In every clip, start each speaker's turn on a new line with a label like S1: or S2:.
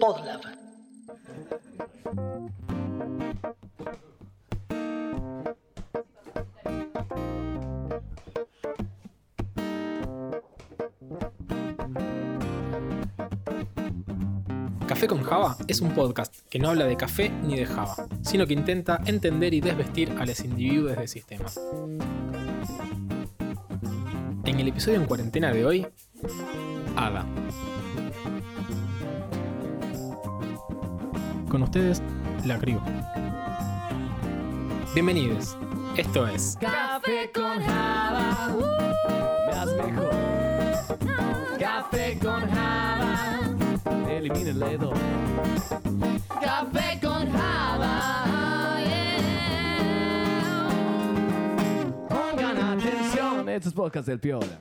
S1: Podlab.
S2: Café con Java es un podcast que no habla de café ni de Java, sino que intenta entender y desvestir a los individuos del sistema. En el episodio en cuarentena de hoy, Ada. Con ustedes, la crew. Bienvenidos. Esto es
S3: Café con Java. uh,
S4: Más mejor.
S3: Café con Java.
S4: Elimina el dedo.
S3: Café con Java. yeah.
S4: Pongan atención. Estos podcasts del Piola.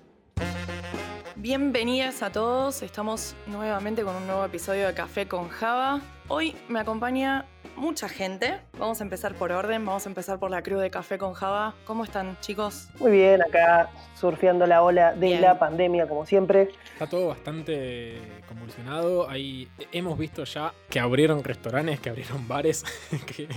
S5: Bienvenidas a todos, estamos nuevamente con un nuevo episodio de Café con Java. Hoy me acompaña mucha gente. Vamos a empezar por orden, vamos a empezar por la crew de Café con Java. ¿Cómo están, chicos?
S1: Muy bien, acá surfeando la ola de
S5: Bien.
S1: la pandemia, como siempre.
S2: Está todo bastante convulsionado. Ahí hemos visto ya que abrieron restaurantes, que abrieron bares. que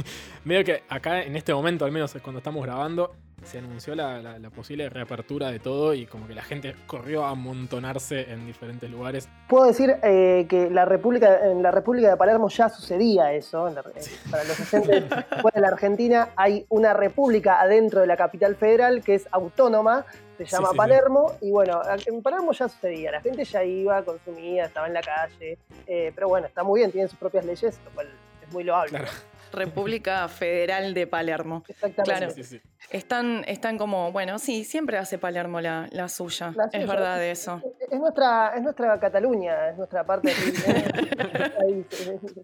S2: medio que acá en este momento, al menos cuando estamos grabando, se anunció la, la- la posible reapertura de todo y como que la gente corrió a amontonarse en diferentes lugares.
S1: Puedo decir eh, que la República, en la República de Palermo ya sucedía eso. en la- eh, para los docentes fuera de la Argentina hay una república adentro de la capital federal que es autónoma, se
S2: Sí,
S1: llama
S2: sí, sí.
S1: Palermo. Y bueno, en Palermo ya sucedía, la gente ya iba, consumía, estaba en la calle. eh, pero bueno, está muy bien, tienen sus propias leyes, lo cual es muy loable.
S2: Claro.
S5: República Federal de Palermo.
S1: Exactamente.
S5: Claro.
S2: Sí, sí, sí.
S5: Están, están como, bueno, sí, siempre hace Palermo la, la suya.
S1: La
S5: Es
S1: suya.
S5: verdad de eso.
S1: Es nuestra, es nuestra Cataluña, es nuestra parte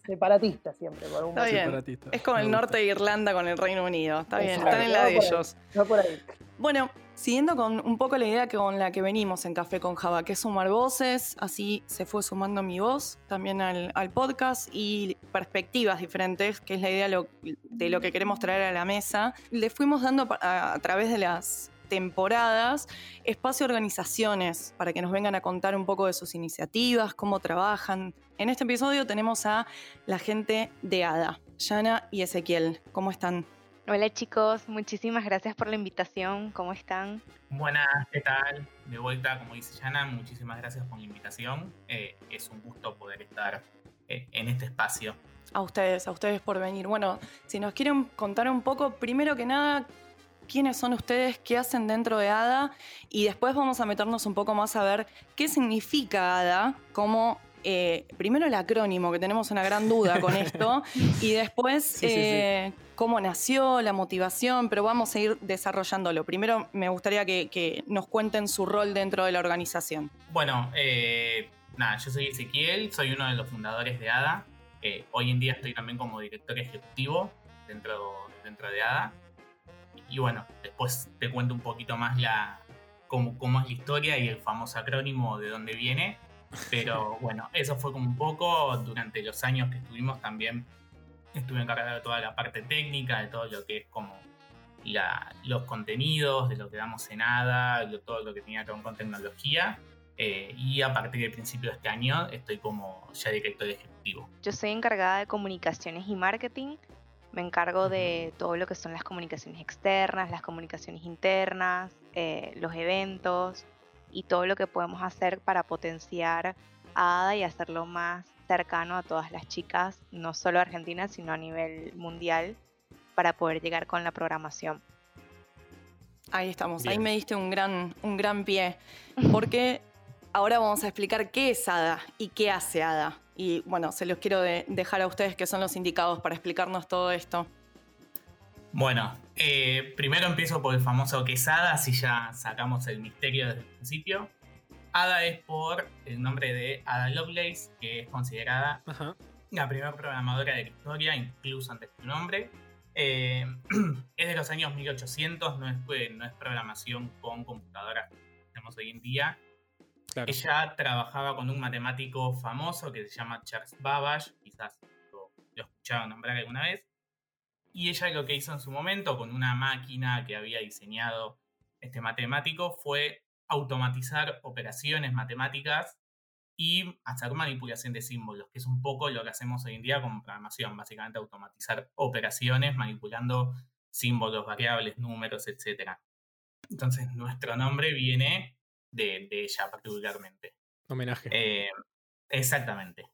S1: separatista siempre. Por
S5: Está bien.
S2: Separatista.
S5: Es como el norte de Irlanda con el Reino Unido. Está bien, están en la de
S1: va por ahí.
S5: ellos.
S1: Va por ahí.
S5: Bueno, siguiendo con un poco la idea que con la que venimos en Café con Java, que es sumar voces, así se fue sumando mi voz también al, podcast y perspectivas diferentes, que es la idea de lo que queremos traer a la mesa. Le fuimos dando a, a través de las temporadas espacio a organizaciones para que nos vengan a contar un poco de sus iniciativas, cómo trabajan. En este episodio tenemos a la gente de ADA, Yana y Ezequiel. ¿Cómo están?
S6: Hola chicos, muchísimas gracias por la invitación. ¿Cómo están?
S7: Buenas, ¿qué tal? De vuelta, como dice Yana, muchísimas gracias por la invitación. Eh, es un gusto poder estar eh, en este espacio.
S5: A ustedes, a ustedes por venir. Bueno, si nos quieren contar un poco, primero que nada, quiénes son ustedes, qué hacen dentro de ADA y después vamos a meternos un poco más a ver qué significa ADA como... eh, primero el acrónimo, que tenemos una gran duda con esto, y después
S2: Sí, sí, sí.
S5: eh, cómo nació, la motivación, pero vamos a ir desarrollándolo. Primero me gustaría que, que nos cuenten su rol dentro de la organización.
S7: Bueno, eh, nada, yo soy Ezequiel, soy uno de los fundadores de ADA. Eh, hoy en día estoy también como director ejecutivo dentro, dentro de ADA. Y bueno, después te cuento un poquito más la, cómo, cómo es la historia y el famoso acrónimo de dónde viene. Pero bueno, eso fue como un poco durante los años que estuvimos también. Estuve encargado de toda la parte técnica, de todo lo que es como la- los contenidos, de lo que damos en ADA, lo- todo lo que tenía que ver con tecnología. Eh, y a partir del principio de este año estoy como ya director ejecutivo.
S6: Yo soy encargada de comunicaciones y marketing. Me encargo de todo lo que son las comunicaciones externas, las comunicaciones internas, eh, los eventos y todo lo que podemos hacer para potenciar a ADA y hacerlo más cercano a todas las chicas, no solo argentinas, sino a nivel mundial, para poder llegar con la programación.
S5: Ahí estamos, ahí me diste un gran, un gran pie, porque ahora vamos a explicar qué es ADA y qué hace ADA. Y bueno, se los quiero de- dejar a ustedes que son los indicados para explicarnos todo esto.
S7: Bueno, eh, primero empiezo por el famoso que es ADA, si ya sacamos el misterio desde el principio. ADA es por el nombre de Ada Lovelace, que es considerada
S2: Ajá.
S7: la primera programadora de la historia, incluso antes de su nombre. Eh, es de los años 1800, no es, eh, no es programación con computadoras que tenemos hoy en día.
S2: Claro.
S7: Ella trabajaba con un matemático famoso que se llama Charles Babbage, quizás lo, lo escucharon nombrar alguna vez. Y ella lo que hizo en su momento con una máquina que había diseñado este matemático fue automatizar operaciones matemáticas y hacer manipulación de símbolos, que es un poco lo que hacemos hoy en día con programación, básicamente automatizar operaciones manipulando símbolos, variables, números, etc. Entonces nuestro nombre viene de, de ella particularmente.
S2: Homenaje.
S7: Eh, exactamente.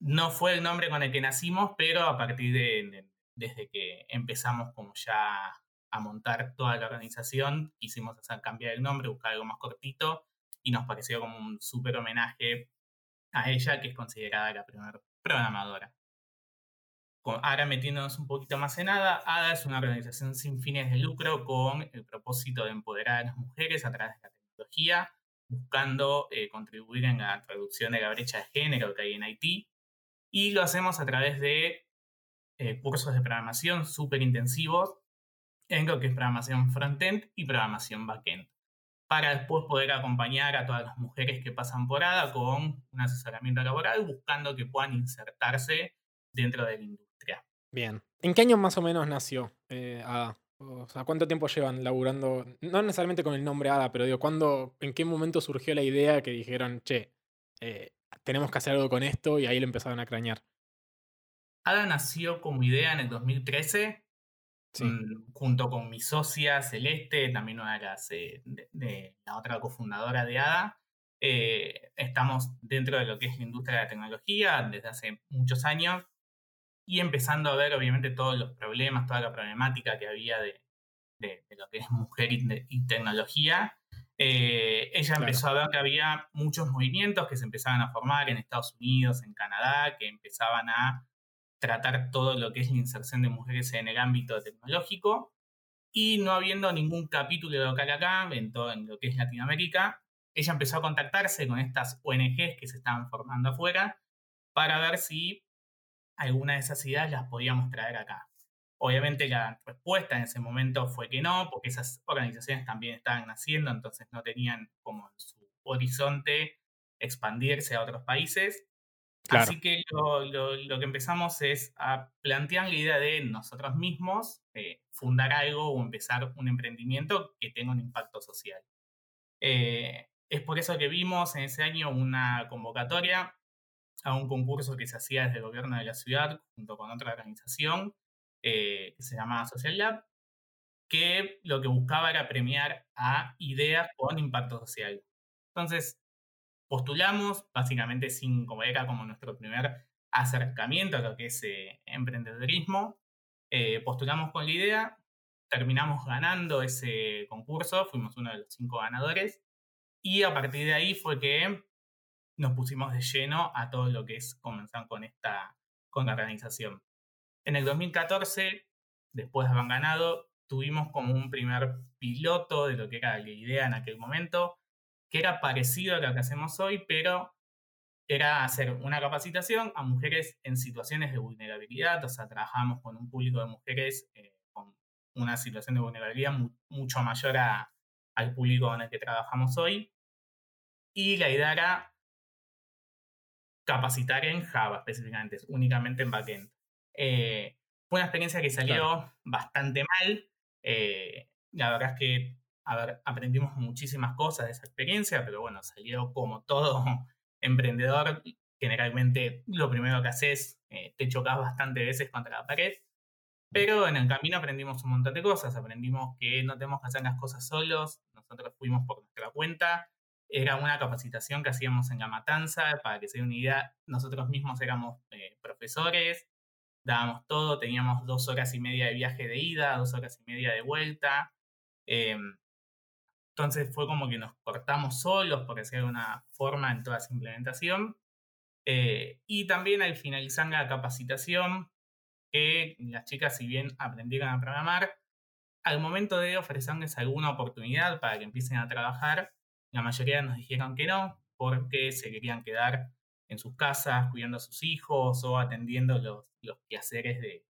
S7: No fue el nombre con el que nacimos, pero a partir de, de- desde que empezamos como ya a montar toda la organización, quisimos hacer cambiar el nombre, buscar algo más cortito y nos pareció como un súper homenaje a ella, que es considerada la primera programadora. Ahora metiéndonos un poquito más en ADA, ADA es una organización sin fines de lucro con el propósito de empoderar a las mujeres a través de la tecnología, buscando eh, contribuir en la reducción de la brecha de género que hay en Haití. Y lo hacemos a través de eh, cursos de programación súper intensivos en lo que es programación frontend y programación backend. Para después poder acompañar a todas las mujeres que pasan por ADA con un asesoramiento laboral, buscando que puedan insertarse dentro de la industria.
S2: Bien. ¿En qué año más o menos nació eh, ADA? O sea, ¿cuánto tiempo llevan laburando? No necesariamente con el nombre ADA, pero digo, ¿cuándo, ¿en qué momento surgió la idea que dijeron, che, eh, tenemos que hacer algo con esto y ahí lo empezaron a crañar?
S7: ADA nació como idea en el 2013
S2: Sí.
S7: mm, junto con mi socia Celeste, también una de las eh, de, de la otra cofundadora de ADA. Eh, estamos dentro de lo que es la industria de la tecnología desde hace muchos años y empezando a ver obviamente todos los problemas, toda la problemática que había de, de- de lo que es mujer y, y tecnología. Eh, ella
S2: Claro.
S7: empezó a ver que había muchos movimientos que se empezaban a formar en Estados Unidos, en Canadá, que empezaban a tratar todo lo que es la inserción de mujeres en el ámbito tecnológico y no habiendo ningún capítulo local acá, en todo en lo que es Latinoamérica, ella empezó a contactarse con estas ONGs que se estaban formando afuera para ver si alguna de esas ideas las podíamos traer acá. Obviamente la respuesta en ese momento fue que no, porque esas organizaciones también estaban naciendo, entonces no tenían como su horizonte expandirse a otros países.
S2: Claro.
S7: Así que lo, lo- que empezamos es a plantear la idea de nosotros mismos eh, fundar algo o empezar un emprendimiento que tenga un impacto social. Eh, es por eso que vimos en ese año una convocatoria a un concurso que se hacía desde el gobierno de la ciudad junto con otra organización eh, que se llamaba Social Lab, que lo que buscaba era premiar a ideas con impacto social. Entonces, postulamos, básicamente sin, como era como nuestro primer acercamiento a lo que es eh, emprendedorismo, eh, postulamos con la idea, terminamos ganando ese concurso, fuimos uno de los cinco ganadores, y a partir de ahí fue que nos pusimos de lleno a todo lo que es comenzar con esta con la organización. En el 2014, después de haber ganado, tuvimos como un primer piloto de lo que era la idea en aquel momento, que era parecido a lo que hacemos hoy, pero era hacer una capacitación a mujeres en situaciones de vulnerabilidad, o sea, trabajamos con un público de mujeres eh, con una situación de vulnerabilidad mu- mucho mayor a- al público con el que trabajamos hoy. Y la idea era capacitar en Java específicamente, únicamente en backend. Eh, fue una experiencia que salió bastante mal. eh, la verdad es que a ver, aprendimos muchísimas cosas de esa experiencia, pero bueno, salió como todo emprendedor. Generalmente lo primero que haces, eh, te chocas bastante veces contra la pared. Pero en el camino aprendimos un montón de cosas. Aprendimos que no tenemos que hacer las cosas solos. Nosotros fuimos por nuestra cuenta. Era una capacitación que hacíamos en La Matanza. Para que se den una idea, nosotros mismos éramos eh, profesores, dábamos todo. Teníamos dos horas y media de viaje de ida, dos horas y media de vuelta. Eh, entonces fue como que nos cortamos solos, por decir de alguna forma, en toda esa implementación. Eh, y también al finalizar la capacitación, que las chicas, si bien aprendieron a programar, al momento de ofrecerles alguna oportunidad para que empiecen a trabajar, la mayoría nos dijeron que no, porque se querían quedar en sus casas cuidando a sus hijos o atendiendo los, los quehaceres de,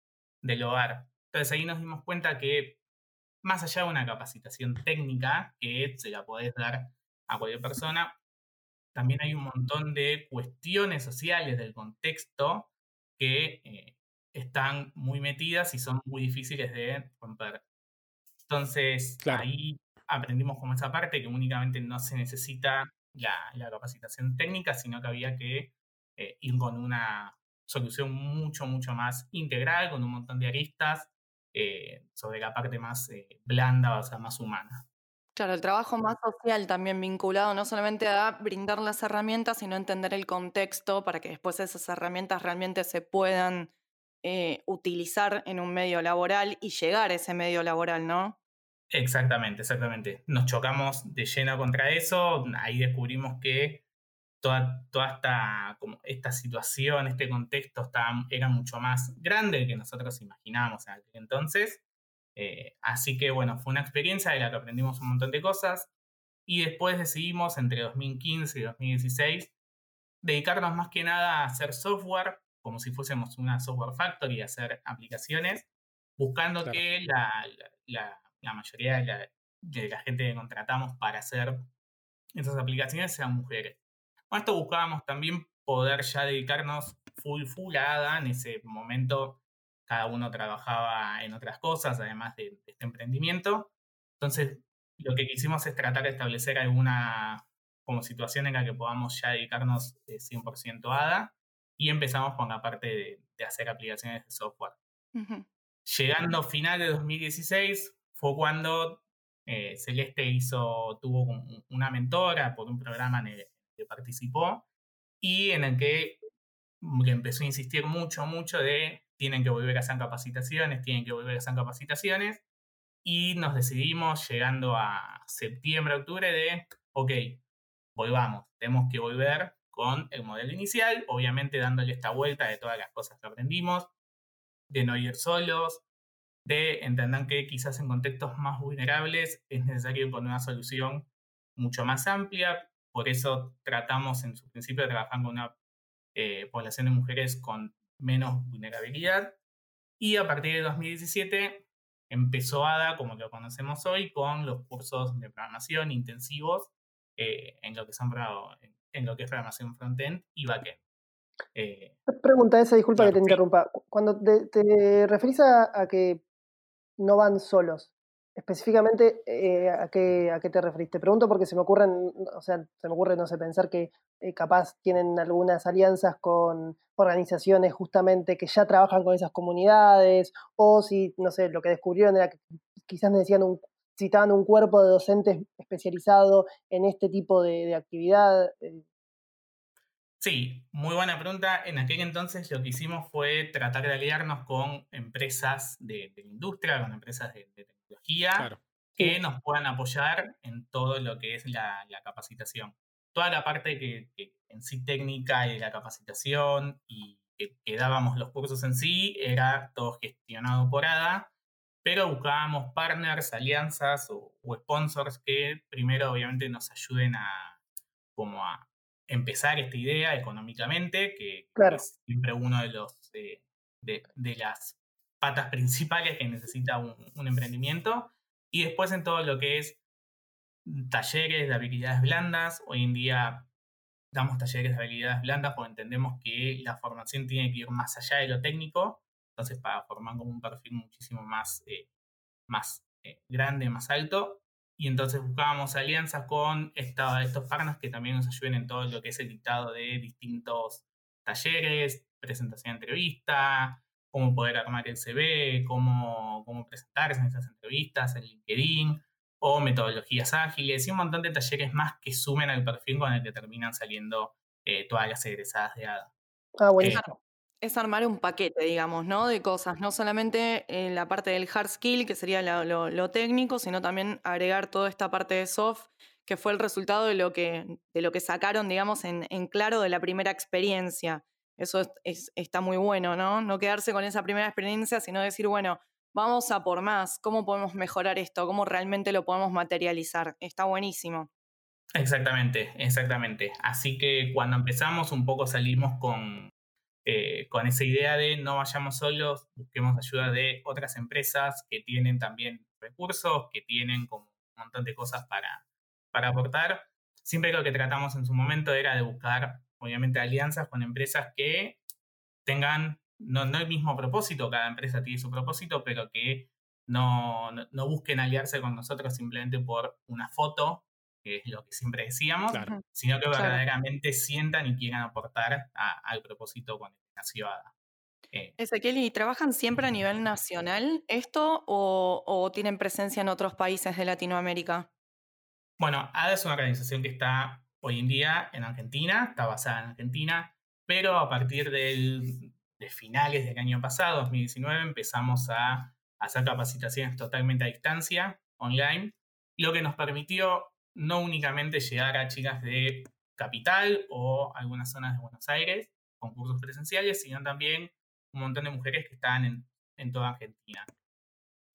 S7: del hogar. Entonces ahí nos dimos cuenta que más allá de una capacitación técnica que se la podés dar a cualquier persona, también hay un montón de cuestiones sociales del contexto que eh, están muy metidas y son muy difíciles de romper. Entonces,
S2: Claro.
S7: ahí aprendimos como esa parte que únicamente no se necesita la, la capacitación técnica, sino que había que eh, ir con una solución mucho, mucho más integral, con un montón de aristas eh, sobre la parte más eh, blanda, o sea, más humana.
S5: Claro, el trabajo más social también vinculado no solamente a brindar las herramientas, sino entender el contexto para que después esas herramientas realmente se puedan eh, utilizar en un medio laboral y llegar a ese medio laboral, ¿no?
S7: Exactamente, exactamente. Nos chocamos de lleno contra eso, ahí descubrimos que toda, toda esta, como esta situación, este contexto estaba- era mucho más grande que nosotros imaginábamos en aquel entonces. Eh, así que bueno, fue una experiencia de la que aprendimos un montón de cosas y después decidimos entre 2015 y 2016 dedicarnos más que nada a hacer software, como si fuésemos una software factory, a hacer aplicaciones, buscando
S2: Claro.
S7: que la, la- la- la mayoría de la, de la gente que contratamos para hacer esas aplicaciones sean mujeres. Con esto buscábamos también poder ya dedicarnos full full a ADA. En ese momento cada uno trabajaba en otras cosas, además de, de este emprendimiento. Entonces, lo que quisimos es tratar de establecer alguna como situación en la que podamos ya dedicarnos eh, 100% a ADA y empezamos con la parte de, de hacer aplicaciones de software.
S5: Ujú.
S7: Llegando a final de 2016 fue cuando eh, Celeste hizo, tuvo un- una mentora por un programa en el participó y en el que le empezó a insistir mucho, mucho de tienen que volver a hacer capacitaciones, tienen que volver a hacer capacitaciones y nos decidimos llegando a septiembre, octubre de, ok, volvamos, tenemos que volver con el modelo inicial, obviamente dándole esta vuelta de todas las cosas que aprendimos, de no ir solos, de entender que quizás en contextos más vulnerables es necesario poner una solución mucho más amplia, por eso tratamos en su principio de trabajar con una eh, población de mujeres con menos vulnerabilidad y a partir de 2017 empezó ADA, como lo conocemos hoy, con los cursos de programación intensivos eh, en, lo que son, en lo que es programación frontend y backend. Eh,
S1: Pregunta esa, disculpa que
S7: Claro,
S1: te
S7: sí.
S1: interrumpa. Cuando te, te referís a, a que no van solos, específicamente, eh, ¿a, qué, ¿a qué te referís? Te pregunto porque se me ocurren, o sea, se me ocurre, no sé, pensar que eh, capaz tienen algunas alianzas con organizaciones justamente que ya trabajan con esas comunidades, o si, no sé, lo que descubrieron era que quizás necesitan un, necesitaban un cuerpo de docentes especializado en este tipo de, de actividad. eh,
S7: Sí, muy buena pregunta. En aquel entonces lo que hicimos fue tratar de aliarnos con empresas de, industria, con empresas de, de tecnología,
S2: Claro.
S7: que nos puedan apoyar en todo lo que es la, la capacitación. Toda la parte que, que en sí técnica y de la capacitación y que, que dábamos los cursos en sí era todo gestionado por ADA, pero buscábamos partners, alianzas o, o sponsors que primero obviamente nos ayuden a como a empezar esta idea económicamente, que, que
S1: Claro.
S7: es siempre uno de los eh, de, de las patas principales que necesita un, un emprendimiento. Y después en todo lo que es talleres de habilidades blandas. Hoy en día damos talleres de habilidades blandas porque entendemos que la formación tiene que ir más allá de lo técnico. Entonces, para formar como un perfil muchísimo más, eh, más eh, grande, más alto. Y entonces buscábamos alianzas con esta- estos partners que también nos ayuden en todo lo que es el dictado de distintos talleres, presentación de entrevista, cómo poder armar el CV, cómo, cómo presentarse en esas entrevistas, en LinkedIn, o metodologías ágiles y un montón de talleres más que sumen al perfil con el que terminan saliendo eh, todas las egresadas de ADA.
S1: ah, buenísimo.
S5: Claro. Es armar un paquete, digamos, ¿no? De cosas, no solamente en la parte del hard skill, que sería lo, lo- lo técnico, sino también agregar toda esta parte de soft, que fue el resultado de lo que, de lo que sacaron, digamos, en, en claro de la primera experiencia. Eso es- es- está muy bueno, ¿no? No quedarse con esa primera experiencia, sino decir, bueno, vamos a por más, ¿cómo podemos mejorar esto? ¿Cómo realmente lo podemos materializar? Está buenísimo.
S7: Exactamente, exactamente. Así que cuando empezamos un poco salimos con, eh, con esa idea de no vayamos solos, busquemos ayuda de otras empresas que tienen también recursos, que tienen como un montón de cosas para, para aportar. Siempre lo que tratamos en su momento era de buscar, obviamente, alianzas con empresas que tengan, no, no el mismo propósito, cada empresa tiene su propósito, pero que no, no, no busquen aliarse con nosotros simplemente por una foto que es lo que siempre decíamos,
S2: Claro.
S7: Sino que
S5: Claro.
S7: verdaderamente sientan y quieran aportar a- al propósito con el que nació ADA. Eh,
S5: Ezequiel, ¿y trabajan siempre a nivel nacional esto o, o tienen presencia en otros países de Latinoamérica?
S7: Bueno, ADA es una organización que está hoy en día en Argentina, está basada en Argentina, pero a partir del- de finales del año pasado, 2019, empezamos a hacer capacitaciones totalmente a distancia, online, lo que nos permitió no únicamente llegar a chicas de capital o algunas zonas de Buenos Aires con cursos presenciales, sino también un montón de mujeres que están en, en toda Argentina.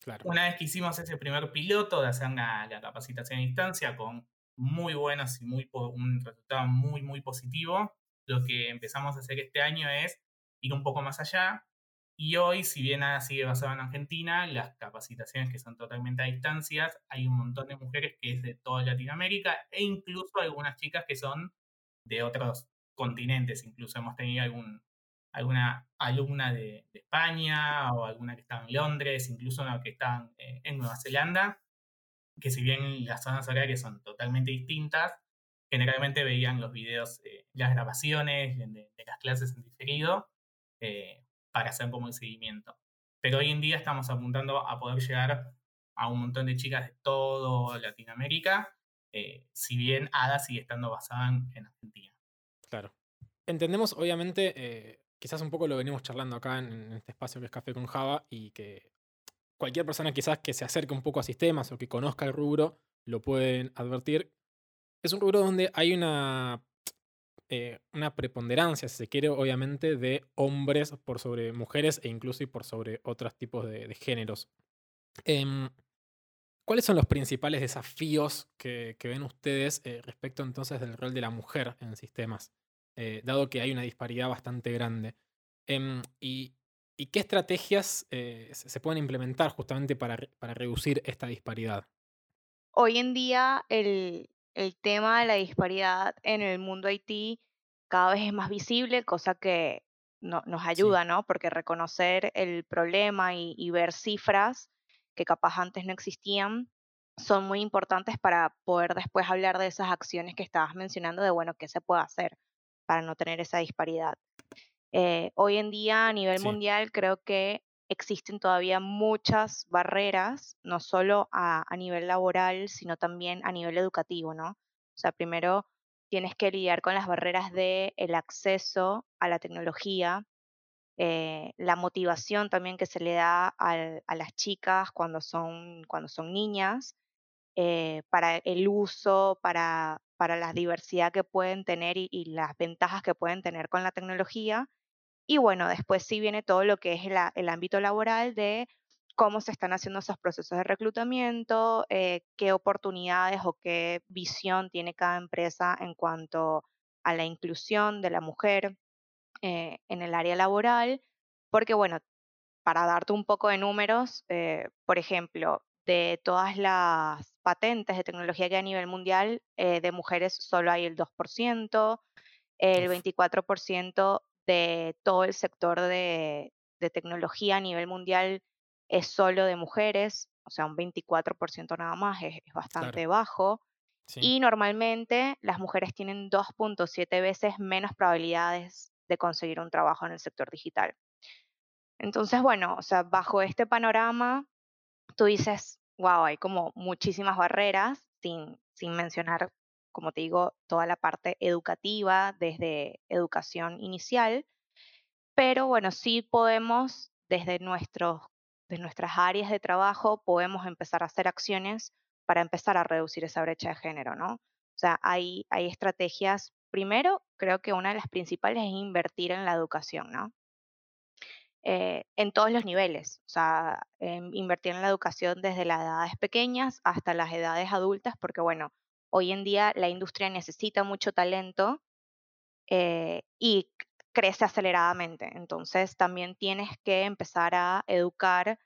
S2: Claro.
S7: Una vez que hicimos ese primer piloto de hacer la, la capacitación a distancia con muy buenos y muy, un resultado muy, muy positivo, lo que empezamos a hacer este año es ir un poco más allá. Y hoy, si bien sigue basado en Argentina, las capacitaciones que son totalmente a distancias, hay un montón de mujeres que es de toda Latinoamérica e incluso algunas chicas que son de otros continentes. Incluso hemos tenido algún, alguna alumna de, de España o alguna que estaba en Londres, incluso una que estaba en, en Nueva Zelanda, que si bien las zonas horarias son totalmente distintas, generalmente veían los videos, eh, las grabaciones de, las clases en diferido eh, para hacer como el seguimiento. Pero hoy en día estamos apuntando a poder llegar a un montón de chicas de todo Latinoamérica, eh, si bien ADA sigue estando basada en, en Argentina.
S2: Claro. Entendemos, obviamente, eh, quizás un poco lo venimos charlando acá en este espacio que es Café con Java y que cualquier persona quizás que se acerque un poco a sistemas o que conozca el rubro lo pueden advertir. Es un rubro donde hay una, eh, una preponderancia, si se quiere, obviamente, de hombres por sobre mujeres e incluso por sobre otros tipos de, géneros. Em, ¿Cuáles son los principales desafíos que, que ven ustedes eh, respecto entonces del rol de la mujer en sistemas? Eh, dado que hay una disparidad bastante grande. Em, y, y qué estrategias eh, se pueden implementar justamente para, para reducir esta disparidad?
S6: Hoy en día el, el tema de la disparidad en el mundo IT cada vez es más visible, cosa que no- nos ayuda, ¿no? Porque reconocer el problema y, y ver cifras que capaz antes no existían son muy importantes para poder después hablar de esas acciones que estabas mencionando, de, bueno, qué se puede hacer para no tener esa disparidad. Eh, hoy en día a nivel
S2: Sí.
S6: mundial creo que existen todavía muchas barreras, no solo a, a nivel laboral, sino también a nivel educativo, ¿no? O sea, primero tienes que lidiar con las barreras del el acceso a la tecnología, eh, la motivación también que se le da al- a las chicas cuando son, cuando son niñas, eh, para el uso, para, para la diversidad que pueden tener y, y las ventajas que pueden tener con la tecnología. Y bueno, después sí viene todo lo que es la- el ámbito laboral de cómo se están haciendo esos procesos de reclutamiento, eh, qué oportunidades o qué visión tiene cada empresa en cuanto a la inclusión de la mujer eh, en el área laboral, porque bueno, para darte un poco de números, eh, por ejemplo, de todas las patentes de tecnología que hay a nivel mundial, eh, de mujeres solo hay el 2%, el
S2: Uf.
S6: 24% de todo el sector de, de tecnología a nivel mundial es solo de mujeres, o sea, un 24% nada más, es, es bastante bajo.
S2: Sí.
S6: Y normalmente las mujeres tienen 2.7 veces menos probabilidades de conseguir un trabajo en el sector digital. Entonces, bueno, o sea, bajo este panorama, tú dices, wow, hay como muchísimas barreras, sin, sin mencionar, como te digo, toda la parte educativa, desde educación inicial, pero bueno, sí podemos, desde, nuestros, de nuestras áreas de trabajo, podemos empezar a hacer acciones para empezar a reducir esa brecha de género, ¿no? O sea, hay, hay estrategias, primero, creo que una de las principales es invertir en la educación, ¿no? Eh, en todos los niveles, o sea, em, invertir en la educación desde las edades pequeñas hasta las edades adultas, porque bueno, hoy en día la industria necesita mucho talento eh, y crece aceleradamente, entonces también tienes que empezar a educar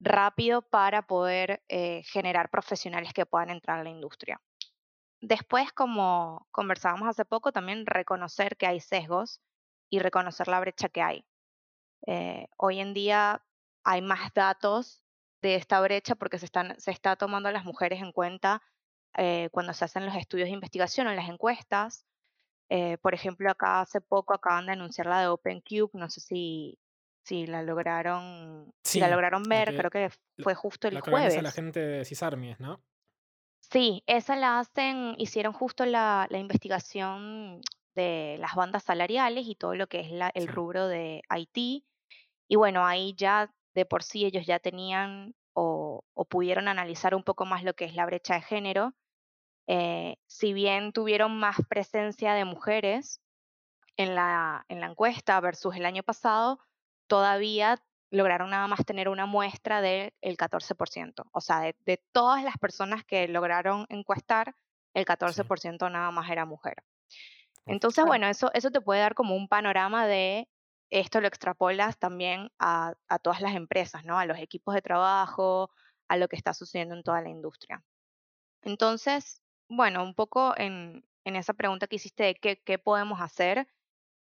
S6: rápido para poder eh, generar profesionales que puedan entrar a la industria. Después, como conversábamos hace poco, también reconocer que hay sesgos y reconocer la brecha que hay. Eh, hoy en día hay más datos de esta brecha porque se, están, se está tomando a las mujeres en cuenta eh, cuando se hacen los estudios de investigación o las encuestas. Eh, por ejemplo, acá hace poco acaban de anunciar la de OpenCube, no sé si, si la lograron, si la lograron ver,
S2: que-
S6: creo que fue justo el
S2: La que
S6: jueves.
S2: la gente de Cisarmies, ¿no?
S6: Sí, esa la hacen, hicieron justo la, la investigación de las bandas salariales y todo lo que es la- el
S2: Sí.
S6: rubro de IT. Y bueno, ahí ya de por sí ellos ya tenían o, o pudieron analizar un poco más lo que es la brecha de género. Eh, si bien tuvieron más presencia de mujeres en la, en la encuesta versus el año pasado, todavía lograron nada más tener una muestra del 14%. O sea, de, de todas las personas que lograron encuestar, el 14% nada más era mujer. Entonces, bueno, eso, eso te puede dar como un panorama de esto lo extrapolas también a, todas las empresas, ¿no? A los equipos de trabajo, a lo que está sucediendo en toda la industria. Entonces, bueno, un poco en, esa pregunta que hiciste de qué, qué podemos hacer,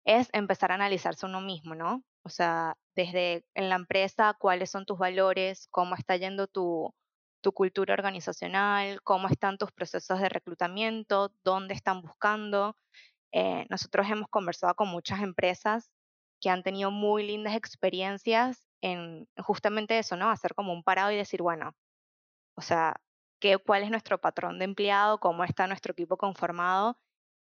S6: es empezar a analizarse uno mismo, ¿no? O sea, desde en la empresa, cuáles son tus valores, cómo está yendo tu, tu cultura organizacional, cómo están tus procesos de reclutamiento, dónde están buscando. Eh, nosotros hemos conversado con muchas empresas que han tenido muy lindas experiencias en justamente eso, ¿no? Hacer como un parado y decir, bueno, o sea, ¿qué, ¿cuál es nuestro patrón de empleado? ¿Cómo está nuestro equipo conformado?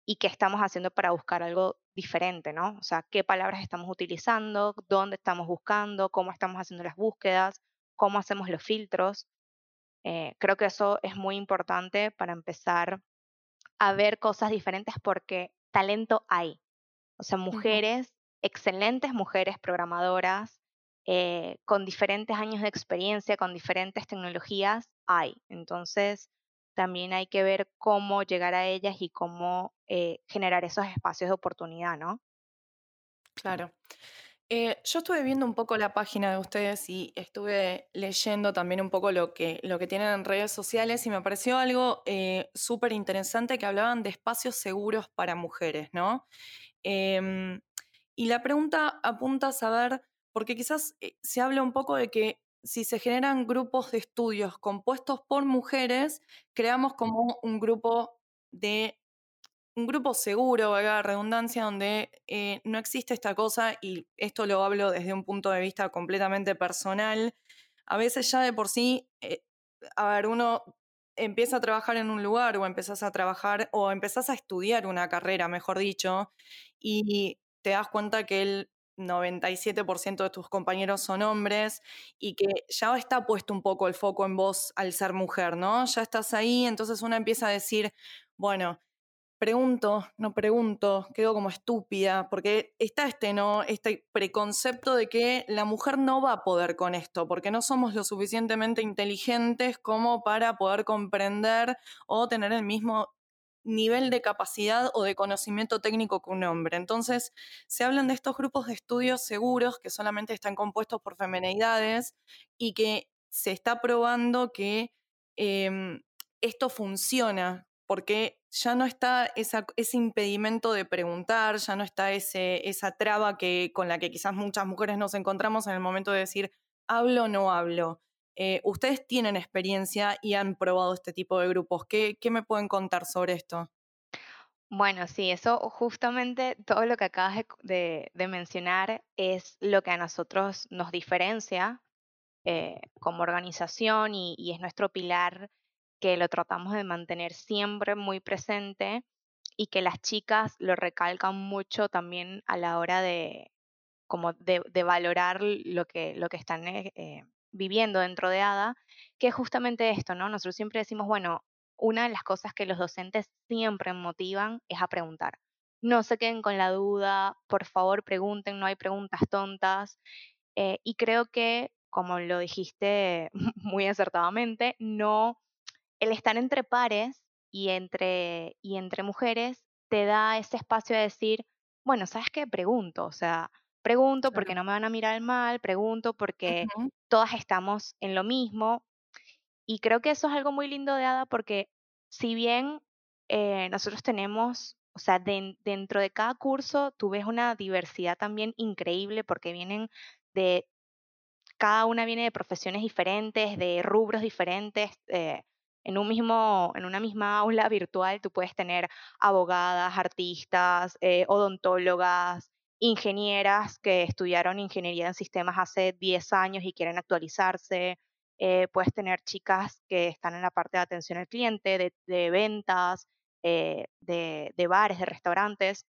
S6: ¿Y qué estamos haciendo para buscar algo diferente, ¿no? O sea, ¿qué palabras estamos utilizando? ¿Dónde estamos buscando? ¿Cómo estamos haciendo las búsquedas? ¿Cómo hacemos los filtros? Eh, creo que eso es muy importante para empezar a ver cosas diferentes porque talento hay. O sea, mujeres, excelentes mujeres programadoras, eh, con diferentes años de experiencia, con diferentes tecnologías, hay. Entonces, también hay que ver cómo llegar a ellas y cómo eh, generar esos espacios de oportunidad, ¿no?
S5: Claro. Eh, yo estuve viendo un poco la página de ustedes y estuve leyendo también un poco lo que, lo que tienen en redes sociales y me pareció algo eh, súper interesante que hablaban de espacios seguros para mujeres, ¿no? Em, y la pregunta apunta a saber, porque quizás eh, se habla un poco de que si se generan grupos de estudios compuestos por mujeres, creamos como un grupo de un grupo seguro, la redundancia, donde eh, no existe esta cosa, y esto lo hablo desde un punto de vista completamente personal. A veces ya de por sí, eh, a ver, uno empieza a trabajar en un lugar o empezás a trabajar o empezás a estudiar una carrera, mejor dicho, y te das cuenta que el 97% de tus compañeros son hombres y que ya está puesto un poco el foco en vos al ser mujer, ¿no? Ya estás ahí, entonces uno empieza a decir, bueno, pregunto, no pregunto, quedo como estúpida, porque está este, ¿no? Este preconcepto de que la mujer no va a poder con esto, porque no somos lo suficientemente inteligentes como para poder comprender o tener el mismo nivel de capacidad o de conocimiento técnico que un hombre. Entonces, se hablan de estos grupos de estudios seguros que solamente están compuestos por femenidades y que se está probando que em, esto funciona porque ya no está ese impedimento de preguntar, ya no está ese, esa traba que, con la que quizás muchas mujeres nos encontramos en el momento de decir, hablo o no hablo. Eh, ustedes tienen experiencia y han probado este tipo de grupos. ¿Qué, me pueden contar sobre esto?
S6: Bueno, sí, eso justamente todo lo que acabas de, mencionar es lo que a nosotros nos diferencia eh, como organización y, es nuestro pilar que lo tratamos de mantener siempre muy presente y que las chicas lo recalcan mucho también a la hora de, como de, valorar lo que, lo que están eh, viviendo dentro de ADA, que es justamente esto, ¿no? Nosotros siempre decimos, bueno, una de las cosas que los docentes siempre motivan es a preguntar. No se queden con la duda, por favor pregunten, no hay preguntas tontas. Eh, y creo que, como lo dijiste muy acertadamente, no, el estar entre pares y entre, y entre mujeres te da ese espacio de decir, bueno, ¿sabes qué? Pregunto, o sea, pregunto porque no me van a mirar mal, pregunto porque todas estamos en lo mismo. Y creo que eso es algo muy lindo de ADA porque si bien eh, nosotros tenemos, o sea, den- dentro de cada curso tú ves una diversidad también increíble porque vienen de, cada una viene de profesiones diferentes, de rubros diferentes. eh, en un mismo, en una misma aula virtual tú puedes tener abogadas, artistas, eh, odontólogas, ingenieras que estudiaron ingeniería en sistemas hace 10 años y quieren actualizarse. eh, puedes tener chicas que están en la parte de atención al cliente, de, ventas, eh, de, de bares, de restaurantes.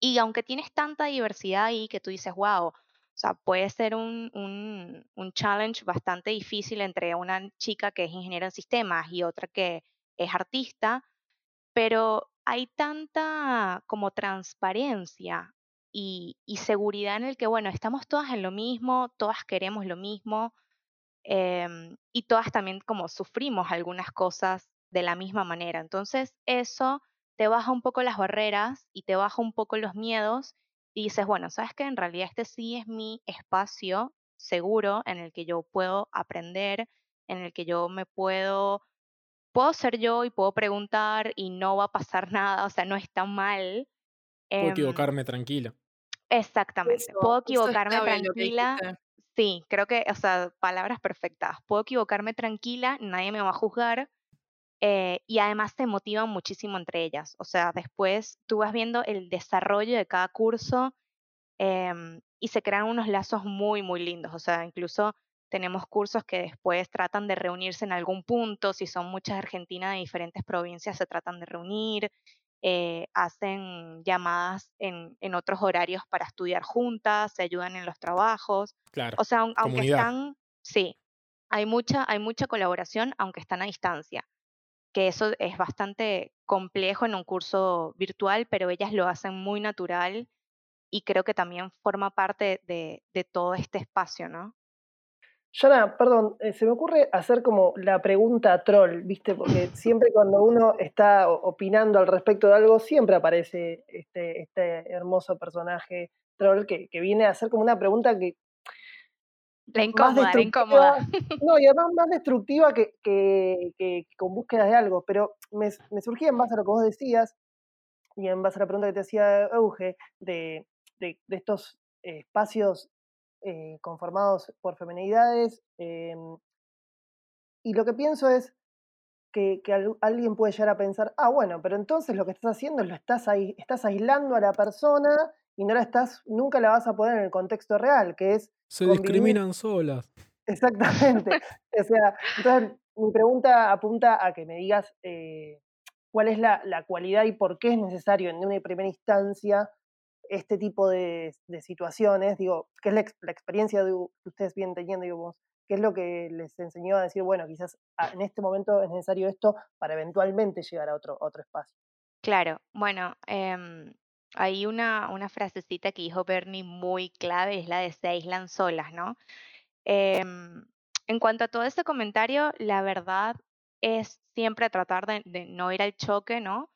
S6: Y aunque tienes tanta diversidad ahí que tú dices, wow, o sea, puede ser un, un, un challenge bastante difícil entre una chica que es ingeniera en sistemas y otra que es artista, pero hay tanta como transparencia y, y seguridad en el que, bueno, estamos todas en lo mismo, todas queremos lo mismo em, y todas también como sufrimos algunas cosas de la misma manera. Entonces, eso te baja un poco las barreras y te baja un poco los miedos y dices, bueno, sabes que en realidad este sí es mi espacio seguro en el que yo puedo aprender, en el que yo me puedo, puedo ser yo y puedo preguntar y no va a pasar nada, o sea, no está mal.
S2: Puedo
S6: Em,
S2: equivocarme tranquila.
S6: Exactamente,
S5: Eso,
S6: puedo equivocarme tranquila. Sí, creo que, o sea, palabras perfectas. Puedo equivocarme tranquila, nadie me va a juzgar. eh, y además se motivan muchísimo entre ellas. O sea, después tú vas viendo el desarrollo de cada curso em, y se crean unos lazos muy, muy lindos. O sea, incluso tenemos cursos que después tratan de reunirse en algún punto. Si son muchas argentinas de diferentes provincias, se tratan de reunir. Eh, hacen llamadas en, en otros horarios para estudiar juntas, se ayudan en los trabajos.
S2: Claro.
S6: O sea, aun- aunque
S2: comunidad.
S6: están, sí, hay mucha, hay mucha colaboración, aunque están a distancia, que eso es bastante complejo en un curso virtual, pero ellas lo hacen muy natural y creo que también forma parte de, de todo este espacio, ¿no?
S1: Yana, perdón, eh, se me ocurre hacer como la pregunta troll, ¿viste? Porque siempre cuando uno está opinando al respecto de algo, siempre aparece este, este hermoso personaje troll que, que viene a hacer como una pregunta que
S6: La incómoda, la incómoda.
S1: no, y además más destructiva que, que- que- con búsquedas de algo, pero me, me surgía en base a lo que vos decías y en base a la pregunta que te hacía Euge, de, de- de estos espacios eh, conformados por feminidades, em, y lo que pienso es que, que al- alguien puede llegar a pensar, ah, bueno, pero entonces lo que estás haciendo es lo estás, ai- estás aislando a la persona y no la estás, nunca la vas a poner en el contexto real, que es
S2: Se
S1: convivir
S2: discriminan solas.
S1: Exactamente. O sea, entonces mi pregunta apunta a que me digas eh, cuál es la, la cualidad y por qué es necesario en una primera instancia este tipo de, de situaciones, digo, qué es la, ex- la experiencia que ustedes vienen teniendo, digo, qué es lo que les enseñó a decir, bueno, quizás en este momento es necesario esto para eventualmente llegar a otro, otro espacio.
S6: Claro, bueno, em, hay una, una frasecita que dijo Bernie muy clave, es la de se aíslan solas, ¿no? Em, en cuanto a todo ese comentario, la verdad es siempre tratar de, de no ir al choque, ¿no?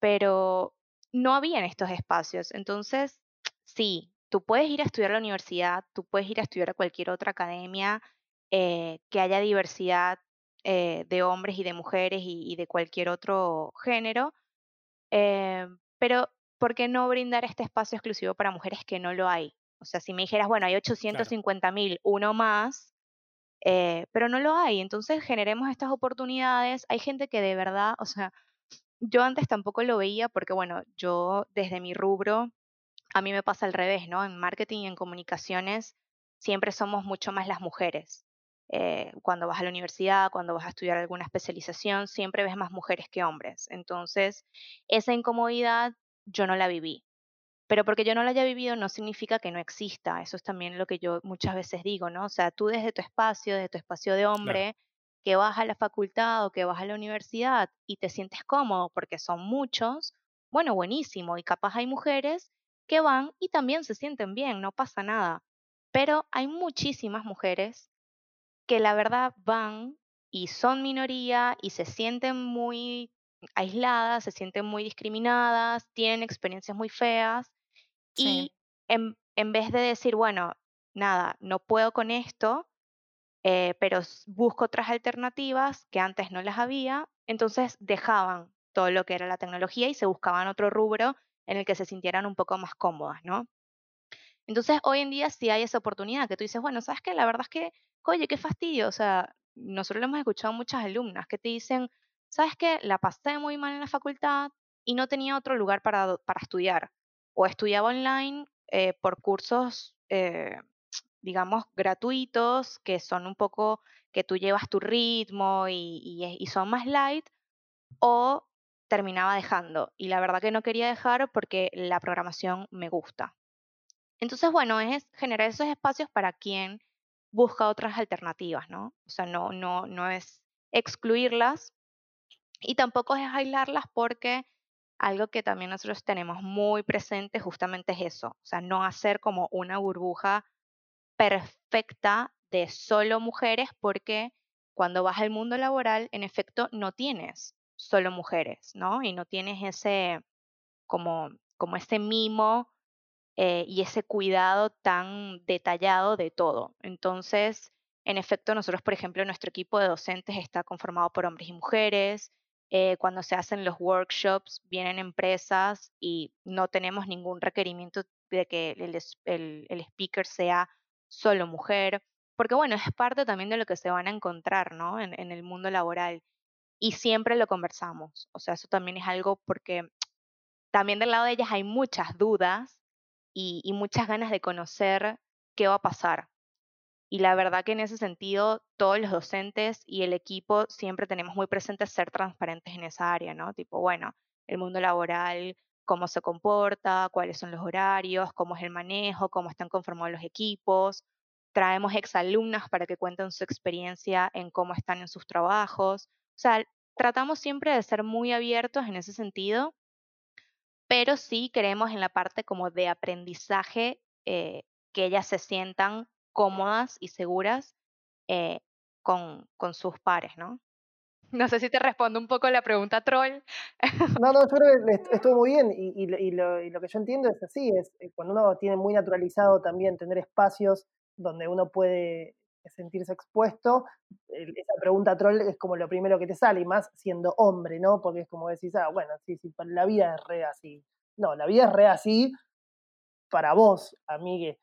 S6: Pero no habían estos espacios. Entonces, sí, tú puedes ir a estudiar a la universidad, tú puedes ir a estudiar a cualquier otra academia eh, que haya diversidad eh, de hombres y de mujeres y, y de cualquier otro género, eh, pero ¿por qué no brindar este espacio exclusivo para mujeres que no lo hay? O sea, si me dijeras, bueno, hay 850 mil, uno más, pero no lo hay. Entonces generemos estas oportunidades. Hay gente que de verdad, o sea, yo antes tampoco lo veía porque, bueno, yo desde mi rubro, a mí me pasa al revés, ¿no? En marketing y en comunicaciones siempre somos mucho más las mujeres. Eh, cuando vas a la universidad, cuando vas a estudiar alguna especialización, siempre ves más mujeres que hombres. Entonces, esa incomodidad yo no la viví. Pero porque yo no la haya vivido no significa que no exista. Eso es también lo que yo muchas veces digo, ¿no? O sea, tú desde tu espacio, desde tu espacio de hombre, que vas a la facultad o que vas a la universidad y te sientes cómodo porque son muchos, bueno, buenísimo. Y capaz hay mujeres que van y también se sienten bien, no pasa nada. Pero hay muchísimas mujeres que la verdad van y son minoría y se sienten muy aisladas, se sienten muy discriminadas, tienen experiencias muy feas
S5: Sí.
S6: y en, en vez de decir, bueno, nada, no puedo con esto, eh, pero busco otras alternativas que antes no las había, entonces dejaban todo lo que era la tecnología y se buscaban otro rubro en el que se sintieran un poco más cómodas, ¿no? Entonces, hoy en día sí hay esa oportunidad que tú dices, bueno, ¿sabes qué? La verdad es que, oye, qué fastidio, o sea, nosotros lo hemos escuchado muchas alumnas que te dicen, ¿sabes qué? La pasé muy mal en la facultad y no tenía otro lugar para, para estudiar. O estudiaba online eh, por cursos, eh, digamos, gratuitos, que son un poco que tú llevas tu ritmo y, son más light, o terminaba dejando. Y la verdad que no quería dejar porque la programación me gusta. Entonces, bueno, es generar esos espacios para quien busca otras alternativas, ¿no? O sea, no, no, no es excluirlas y tampoco es aislarlas porque algo que también nosotros tenemos muy presente justamente es eso, o sea, no hacer como una burbuja perfecta de solo mujeres porque cuando vas al mundo laboral, en efecto, no tienes solo mujeres, ¿no? Y no tienes ese, como, como ese mimo eh, y ese cuidado tan detallado de todo. Entonces, en efecto, nosotros, por ejemplo, nuestro equipo de docentes está conformado por hombres y mujeres. Eh, cuando se hacen los workshops, vienen empresas y no tenemos ningún requerimiento de que el, el- el speaker sea solo mujer, porque bueno, es parte también de lo que se van a encontrar, ¿no? En, el mundo laboral. Y siempre lo conversamos. O sea, eso también es algo porque también del lado de ellas hay muchas dudas y, y muchas ganas de conocer qué va a pasar. Y la verdad que en ese sentido, todos los docentes y el equipo siempre tenemos muy presente ser transparentes en esa área, ¿no? Tipo, bueno, el mundo laboral, cómo se comporta, cuáles son los horarios, cómo es el manejo, cómo están conformados los equipos. Traemos exalumnas para que cuenten su experiencia en cómo están en sus trabajos. O sea, tratamos siempre de ser muy abiertos en ese sentido pero sí queremos en la parte como de aprendizaje eh, que ellas se sientan cómodas y seguras eh, con, con sus pares, ¿no? No sé si te respondo un poco la pregunta troll.
S1: No, no, yo creo que est- estuvo muy bien y, lo- que yo entiendo es así, es eh, cuando uno tiene muy naturalizado también tener espacios donde uno puede sentirse expuesto, esa pregunta troll es como lo primero que te sale, y más siendo hombre, ¿no? Porque es como decís, ah, bueno, sí, sí, la vida es re así. No, la vida es re así para vos, amigue.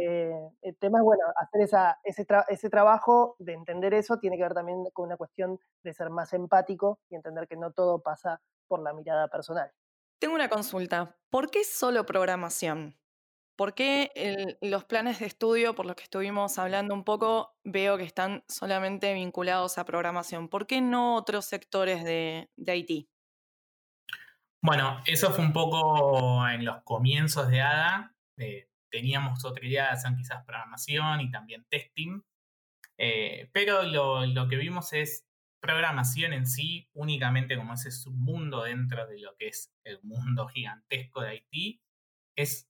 S1: Eh, el tema es, bueno, hacer esa, ese, tra- ese trabajo de entender eso tiene que ver también con una cuestión de ser más empático y entender que no todo pasa por la mirada personal.
S5: Tengo una consulta. ¿Por qué solo programación? ¿Por qué el- los planes de estudio, por los que estuvimos hablando un poco, veo que están solamente vinculados a programación? ¿Por qué no otros sectores de, de IT?
S7: Bueno, eso fue un poco en los comienzos de ADA. eh, teníamos otra idea de hacer quizás programación y también testing. eh, pero lo, lo que vimos es programación en sí, únicamente como ese submundo dentro de lo que es el mundo gigantesco de IT. Es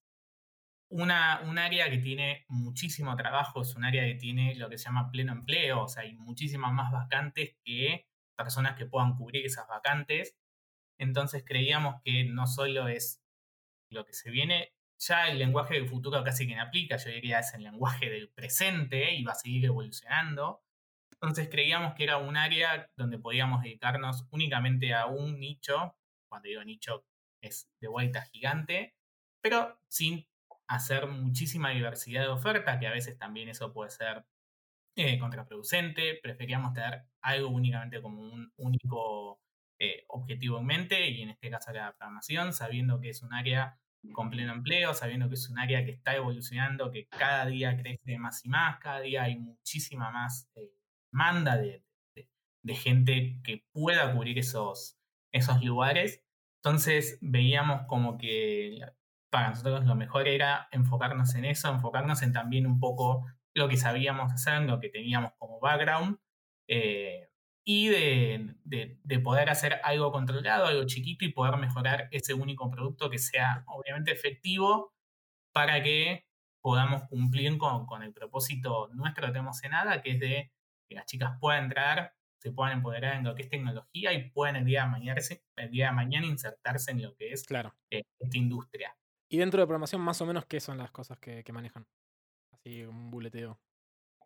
S7: una, un área que tiene muchísimo trabajo, es un área que tiene lo que se llama pleno empleo, o sea, hay muchísimas más vacantes que personas que puedan cubrir esas vacantes. Entonces creíamos que no solo es lo que se viene, ya el lenguaje del futuro casi que no aplica, yo diría es el lenguaje del presente y va a seguir evolucionando. Entonces creíamos que era un área donde podíamos dedicarnos únicamente a un nicho, cuando digo nicho es de vuelta gigante, pero sin hacer muchísima diversidad de oferta, que a veces también eso puede ser eh, contraproducente. Preferíamos tener algo únicamente como un único eh, objetivo en mente, y en este caso la programación, sabiendo que es un área con pleno empleo, sabiendo que es un área que está evolucionando, que cada día crece más y más, cada día hay muchísima más eh, demanda de, gente que pueda cubrir esos, esos lugares. Entonces veíamos como que para nosotros lo mejor era enfocarnos en eso, enfocarnos en también un poco lo que sabíamos hacer, lo que teníamos como background, eh, y de, de- de poder hacer algo controlado, algo chiquito y poder mejorar ese único producto que sea obviamente efectivo para que podamos cumplir con, con el propósito nuestro que tenemos en ADA, que es de que las chicas puedan entrar, se puedan empoderar en lo que es tecnología y puedan el día de mañana, el día de mañana insertarse en lo que es
S2: Claro.
S7: eh, esta industria.
S2: Y dentro de programación, más o menos, ¿qué son las cosas que, que manejan? Así, un buleteo.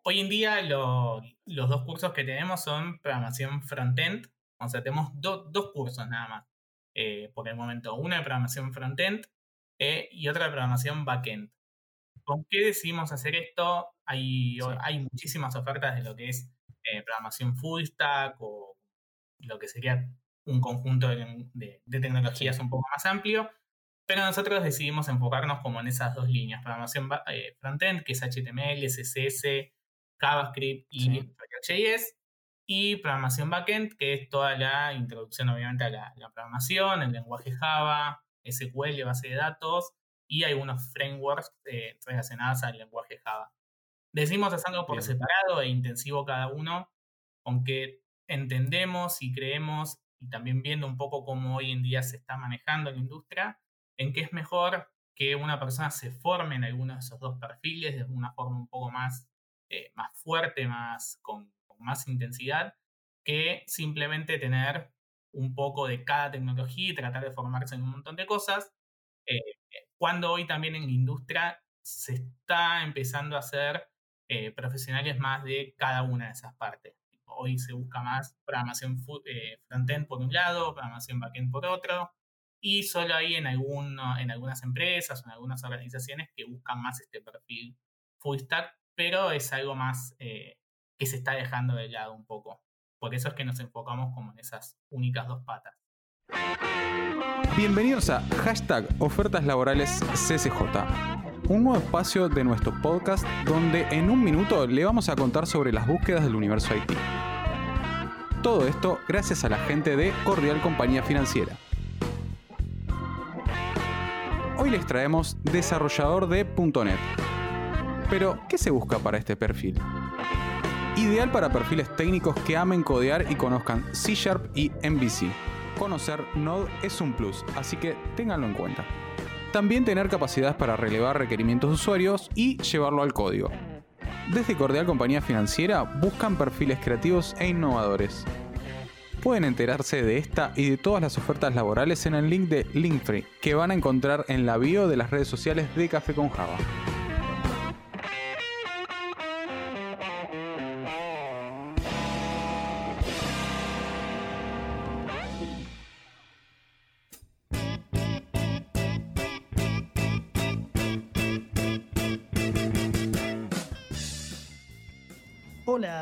S7: Hoy en día lo- los dos cursos que tenemos son programación frontend, o sea, tenemos do- dos cursos nada más eh, por el momento, uno de programación frontend eh, y otro de programación backend. ¿Con qué decidimos hacer esto? Hay,
S2: Sí.
S7: hay muchísimas ofertas de lo que es eh, programación full stack o lo que sería un conjunto de, de- de tecnologías un poco más amplio. Pero nosotros decidimos enfocarnos como en esas dos líneas, programación eh, frontend, que es HTML, CSS, JavaScript y
S2: Sí.
S7: React.js, y programación backend, que es toda la introducción obviamente a la, la programación, el lenguaje Java, SQL, base de datos, y algunos frameworks eh, relacionados al lenguaje Java. Decidimos hacerlo por
S2: Bien.
S7: separado e intensivo cada uno, aunque entendemos y creemos, y también viendo un poco cómo hoy en día se está manejando la industria, en que es mejor que una persona se forme en alguno de esos dos perfiles de una forma un poco más, eh, más fuerte, más, con, con más intensidad, que simplemente tener un poco de cada tecnología y tratar de formarse en un montón de cosas. eh, cuando hoy también en la industria se está empezando a hacer eh, profesionales más de cada una de esas partes. Hoy se busca más programación eh, frontend por un lado, programación backend por otro, y solo hay en, alguno- en algunas empresas o en algunas organizaciones que buscan más este perfil full stack, pero es algo más eh, que se está dejando de lado un poco. Por eso es que nos enfocamos como en esas únicas dos patas.
S8: Bienvenidos a hashtag Ofertas Laborales CCJ, un nuevo espacio de nuestro podcast donde en un minuto le vamos a contar sobre las búsquedas del universo IT. Todo esto gracias a la gente de Cordial Compañía Financiera. Hoy les traemos desarrollador de .NET. Pero, ¿qué se busca para este perfil? Ideal para perfiles técnicos que amen codear y conozcan C Sharp y MVC. Conocer Node es un plus, así que ténganlo en cuenta. También tener capacidades para relevar requerimientos de usuarios y llevarlo al código. Desde Cordial Compañía Financiera buscan perfiles creativos e innovadores. Pueden enterarse de esta y de todas las ofertas laborales en el link de Linktree que van a encontrar en la bio de las redes sociales de Café con Java.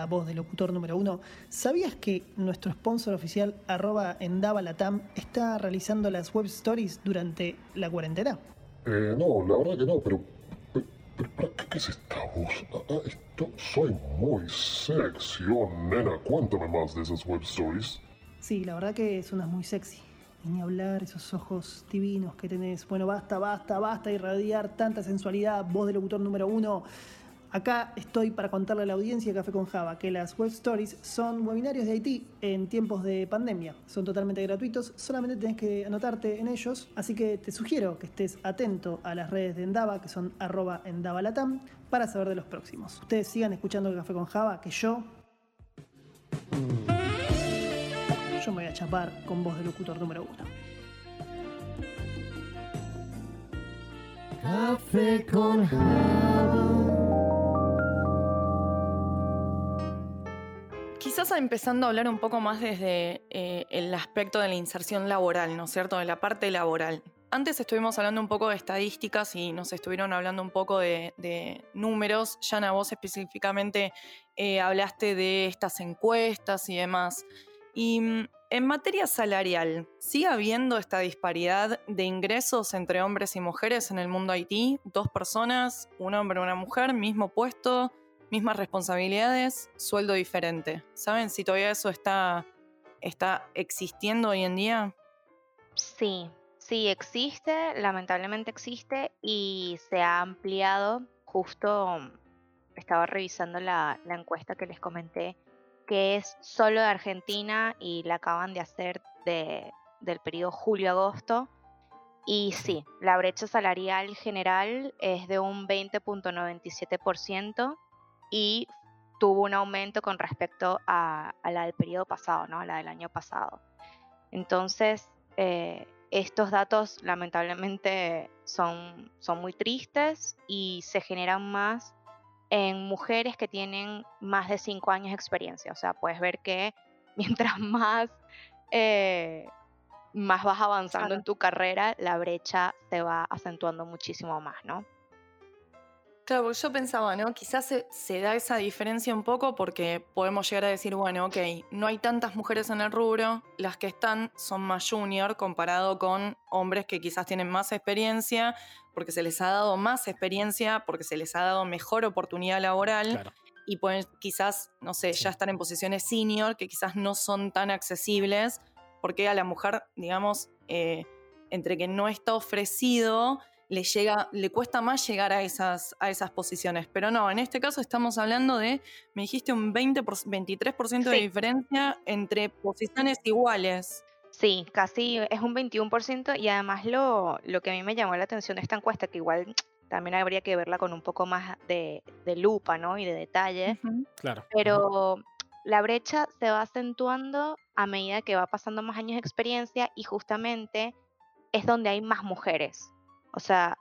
S1: Voz de locutor número uno. ¿Sabías que nuestro sponsor oficial, arroba Endavalatam, está realizando las web stories durante la cuarentena?
S9: Eh, no, la verdad que no, pero. pero, pero ¿para qué, qué es esta voz? Ah, ah, esto, soy muy sexy, oh nena, cuéntame más de esas web stories.
S1: Sí, la verdad que suenas muy sexy. Y ni hablar, esos ojos divinos que tenés. Bueno, basta, basta, basta irradiar tanta sensualidad, voz de locutor número uno. Acá estoy para contarle a la audiencia de Café con Java que las web stories son webinarios de IT en tiempos de pandemia. Son totalmente gratuitos, solamente tenés que anotarte en ellos. Así que te sugiero que estés atento a las redes de Endava, que son arroba endavalatam, para saber de los próximos. Ustedes sigan escuchando Café con Java, que yo yo me voy a chapar con voz de locutor número uno.
S4: Café con
S5: Quizás empezando a hablar un poco más desde eh, el aspecto de la inserción laboral, ¿no es cierto? De la parte laboral. Antes estuvimos hablando un poco de estadísticas y nos estuvieron hablando un poco de, de números. Yana, vos específicamente eh, hablaste de estas encuestas y demás. Y mm, en materia salarial, ¿sigue habiendo esta disparidad de ingresos entre hombres y mujeres en el mundo IT? Dos personas, un hombre y una mujer, mismo puesto, mismas responsabilidades, sueldo diferente. ¿Saben si todavía eso está, está existiendo hoy en día?
S6: Sí, sí existe, lamentablemente existe y se ha ampliado. Justo mm, estaba revisando la, la encuesta que les comenté, que es solo de Argentina y la acaban de hacer de, del periodo julio-agosto. Y sí, la brecha salarial general es de un 20.97% y tuvo un aumento con respecto a, a la del periodo pasado, ¿no? A la del año pasado. Entonces, eh, estos datos lamentablemente son, son muy tristes y se generan más en mujeres que tienen más de 5 años de experiencia. O sea, puedes ver que mientras más, eh, más vas avanzando
S5: Claro.
S6: en tu carrera, la brecha se va acentuando muchísimo más, ¿no?
S5: Claro, porque yo pensaba, ¿no? Quizás se, se da esa diferencia un poco porque podemos llegar a decir, bueno, ok, no hay tantas mujeres en el rubro, las que están son más junior comparado con hombres que quizás tienen más experiencia, porque se les ha dado más experiencia, porque se les ha dado mejor oportunidad laboral
S2: Claro.
S5: y pueden quizás, no sé,
S2: Sí.
S5: ya estar en posiciones senior que quizás no son tan accesibles, porque a la mujer, digamos, eh, entre que no está ofrecido, le llega, le cuesta más llegar a esas, a esas posiciones. Pero no, en este caso estamos hablando de, me dijiste un 20 por- 23% de
S6: Sí.
S5: diferencia entre posiciones iguales.
S6: Sí, casi es un 21% y además lo, lo que a mí me llamó la atención de esta encuesta, que igual también habría que verla con un poco más de, de lupa, ¿no? Y de detalle.
S2: Claro.
S6: pero la brecha se va acentuando a medida que va pasando más años de experiencia y justamente es donde hay más mujeres. O sea,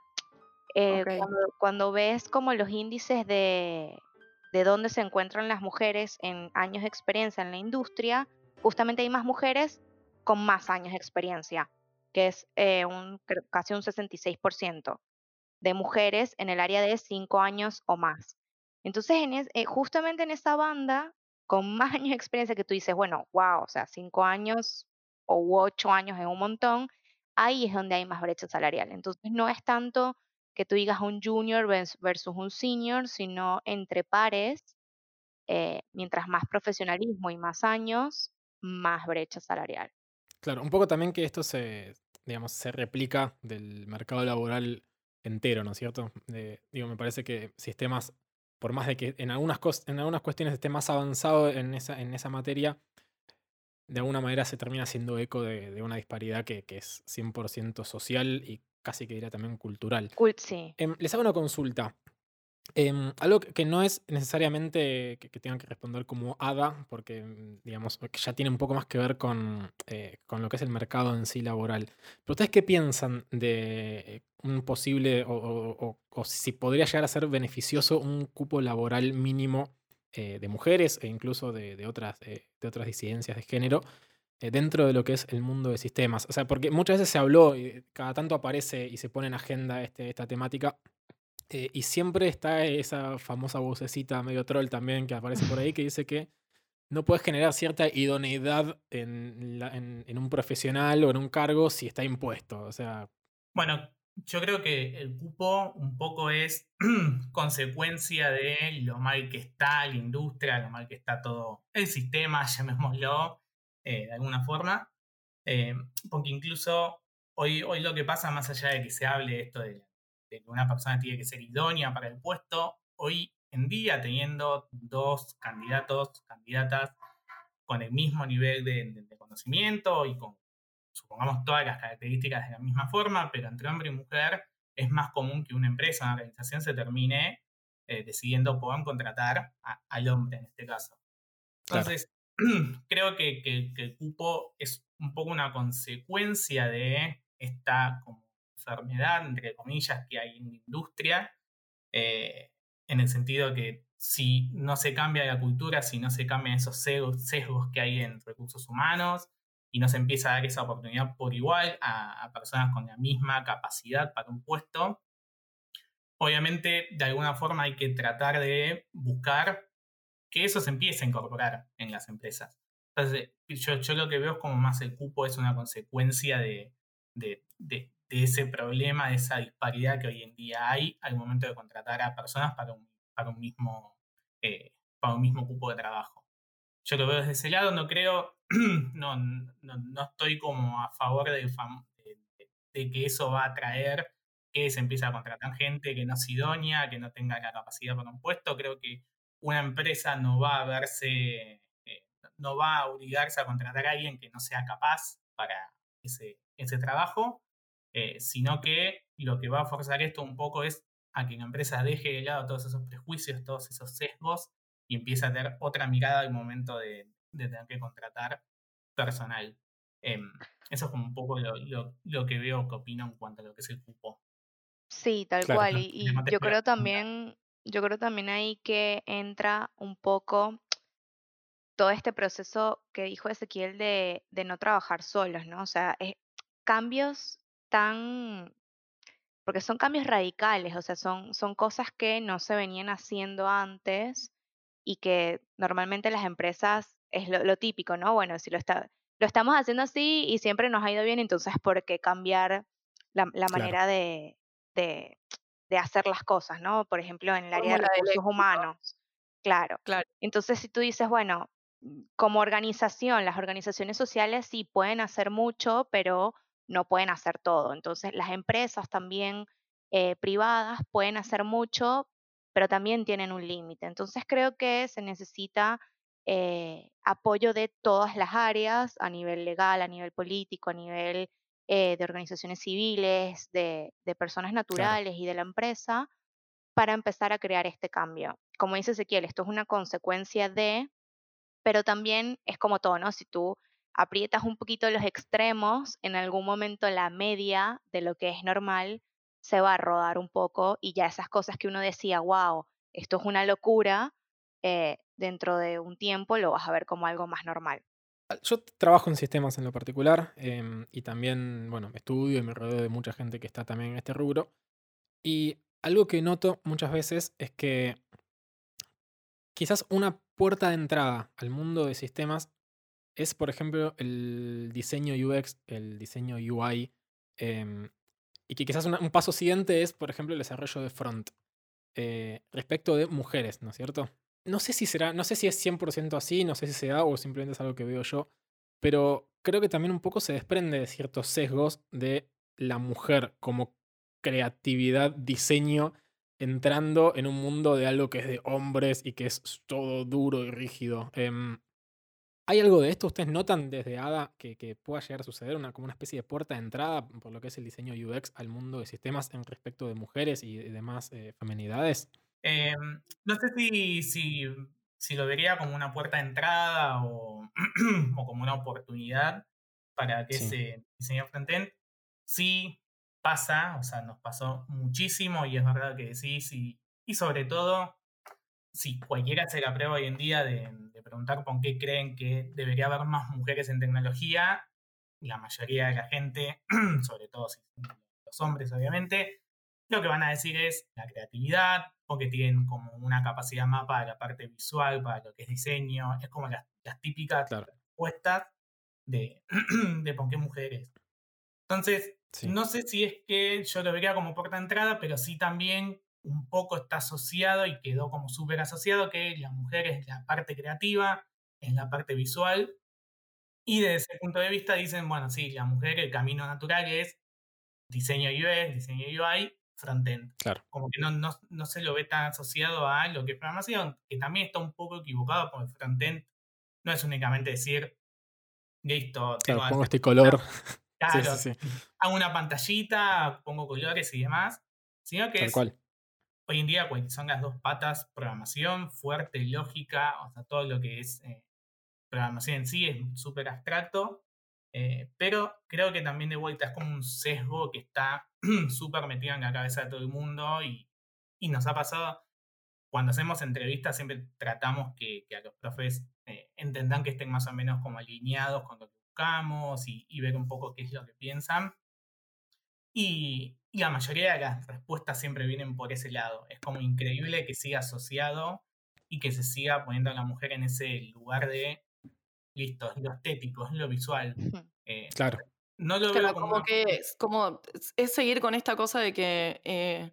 S6: eh, cuando, cuando ves como los índices de, de dónde se encuentran las mujeres en años de experiencia en la industria, justamente hay más mujeres con más años de experiencia, que es eh, un, casi un 66% de mujeres en el área de 5 años o más. Entonces, en es- eh, justamente en esa banda, con más años de experiencia que tú dices, bueno, wow, o sea, 5 años o 8 años es un montón, ahí es donde hay más brecha salarial. Entonces, no es tanto que tú digas un junior vers- versus un senior, sino entre pares, eh, mientras más profesionalismo y más años, más brecha salarial.
S2: Claro, un poco también que esto se, digamos, se replica del mercado laboral entero, ¿no es cierto? Digo, me parece que sistemas, por más de que en algunas, en algunas cuestiones esté más avanzado en esa, en esa materia, de alguna manera se termina haciendo eco de, de una disparidad que, que es 100% social y casi que diría también cultural.
S6: Cool, sí.
S2: Em, les hago una consulta. Em, algo que que no es necesariamente que, que tengan que responder como ADA, porque mm, digamos que ya tiene un poco más que ver con, eh, con lo que es el mercado en sí laboral. Pero ustedes qué piensan de eh, un posible o, o- o- o si podría llegar a ser beneficioso un cupo laboral mínimo eh, de mujeres e incluso de, de otras, eh, otras disidencias de género eh, dentro de lo que es el mundo de sistemas? O sea, porque muchas veces se habló y cada tanto aparece y se pone en agenda este, esta temática. Y siempre está esa famosa vocecita medio troll también que aparece por ahí que dice que no puedes generar cierta idoneidad en, en- en un profesional o en un cargo si está impuesto. O sea,
S7: Bueno, yo creo que el cupo un poco es consecuencia de lo mal que está la industria, lo mal que está todo el sistema, llamémoslo eh, de alguna forma. Eh, porque incluso hoy, hoy lo que pasa, más allá de que se hable esto de, que una persona tiene que ser idónea para el puesto, hoy en día teniendo dos candidatos, candidatas con el mismo nivel de conocimiento y con, supongamos, todas las características de la misma forma, pero entre hombre y mujer es más común que una empresa, una organización se termine eh, decidiendo por contratar a- al hombre en este caso.
S2: Claro.
S7: Entonces, creo que, que- que el cupo es un poco una consecuencia de esta como enfermedad, entre comillas, que hay en la industria, eh, en el sentido que si no se cambia la cultura, si no se cambian esos sesgos que hay en recursos humanos y no se empieza a dar esa oportunidad por igual a, personas con la misma capacidad para un puesto, obviamente de alguna forma hay que tratar de buscar que eso se empiece a incorporar en las empresas. Entonces, yo, yo lo que veo es como más el cupo es una consecuencia de, de, de- de ese problema, de esa disparidad que hoy en día hay al momento de contratar a personas para un, para un, mismo, eh, para un mismo cupo de trabajo. Yo lo veo desde ese lado, no creo, no, no, no estoy como a favor de que eso va a traer que se empiece a contratar gente que no es idónea, que no tenga la capacidad para un puesto. Creo que una empresa no va a verse, eh, no va a obligarse a contratar a alguien que no sea capaz para ese, ese trabajo, eh, sino que lo que va a forzar esto un poco es a que la empresa deje de lado todos esos prejuicios, todos esos sesgos y empiece a tener otra mirada al momento de, de tener que contratar personal. Em, eso es como un poco lo, lo- lo que veo que opino en cuanto a lo que es el cupo.
S6: Sí, tal
S2: Claro.
S6: cual.
S7: No
S6: Y, yo creo también, yo creo también ahí que entra un poco todo este proceso que dijo Ezequiel de, de no trabajar solos, ¿no? O sea, es- cambios tan porque son cambios radicales, o sea, son, son cosas que no se venían haciendo antes y que normalmente las empresas es lo, lo típico, ¿no? Bueno, si lo, está, lo estamos haciendo así y siempre nos ha ido bien, entonces ¿por qué cambiar la, la
S2: Claro.
S6: manera de, de, de hacer las cosas, ¿no? Por ejemplo, en el área de recursos humanos. Claro.
S5: Claro.
S6: Entonces, si tú dices, bueno, mm, como organización, las organizaciones sociales sí pueden hacer mucho, pero no pueden hacer todo. Entonces, las empresas también eh, privadas pueden hacer mucho, pero también tienen un límite. Entonces, creo que se necesita eh, apoyo de todas las áreas, a nivel legal, a nivel político, a nivel eh, de organizaciones civiles, de, de personas naturales y de la empresa, para empezar a crear este cambio. Como dice Ezequiel, esto es una consecuencia de, pero también es como todo, ¿no? Si tú aprietas un poquito los extremos, en algún momento la media de lo que es normal se va a rodar un poco y ya esas cosas que uno decía, wow, esto es una locura, eh, dentro de un tiempo lo vas a ver como algo más normal.
S2: Yo trabajo en sistemas en lo particular em, y también, bueno, estudio y me rodeo de mucha gente que está también en este rubro. Y algo que noto muchas veces es que quizás una puerta de entrada al mundo de sistemas es, por ejemplo, el diseño UX, el diseño UI, em, y que quizás un paso siguiente es, por ejemplo, el desarrollo de front eh, respecto de mujeres, ¿no es cierto? No sé si será, no sé si es 100% así, no sé si se da o simplemente es algo que veo yo, pero creo que también un poco se desprende de ciertos sesgos de la mujer como creatividad, diseño, entrando en un mundo de algo que es de hombres y que es todo duro y rígido. Em, ¿Hay algo de esto? ¿Ustedes notan desde ADA que, que pueda llegar a suceder una, como una especie de puerta de entrada por lo que es el diseño UX al mundo de sistemas en respecto de mujeres y de demás eh, feminidades?
S7: Eh, no sé si, si, si lo vería como una puerta de entrada o, o como una oportunidad para que
S2: Sí.
S7: ese diseño frontend. Sí pasa, o sea, nos pasó muchísimo y es verdad que sí, sí. Y sobre todo, si cualquiera se la prueba hoy en día de, de preguntar por qué creen que debería haber más mujeres en tecnología, la mayoría de la gente, sobre todo si son los hombres obviamente, lo que van a decir es la creatividad, porque tienen como una capacidad más para la parte visual, para lo que es diseño, es como las, las típicas
S2: Claro.
S7: respuestas de, de por qué mujeres. Entonces,
S2: Sí.
S7: no sé si es que yo lo vería como puerta de entrada, pero sí también un poco está asociado y quedó como súper asociado que la mujer es la parte creativa, es la parte visual. Y desde ese punto de vista dicen, bueno, sí, la mujer, el camino natural es diseño UX, diseño UI, frontend.
S2: Claro.
S7: Como que no, no, no se lo ve tan asociado a lo que es programación, que también está un poco equivocado porque frontend no es únicamente decir, listo, tengo
S2: Claro, pongo
S7: que
S2: este color.
S7: Claro,
S2: sí, sí, sí.
S7: hago una pantallita, pongo colores y demás, sino que
S2: Tal
S7: es
S2: cual.
S7: Hoy en día cual son las dos patas, programación, fuerte, lógica, o sea, todo lo que es eh, programación en sí es súper abstracto, eh, pero creo que también de vuelta es como un sesgo que está súper metido en la cabeza de todo el mundo y, y nos ha pasado, cuando hacemos entrevistas siempre tratamos que, que a los profes eh, entendan que estén más o menos como alineados con lo que buscamos y, y ver un poco qué es lo que piensan. Y, y la mayoría de las respuestas siempre vienen por ese lado. Es como increíble que siga asociado y que se siga poniendo a la mujer en ese lugar de, listo, es lo estético, es lo visual. Eh,
S2: Claro.
S7: no lo
S5: Claro,
S7: veo como,
S5: que es, como, es- es seguir con esta cosa de que eh,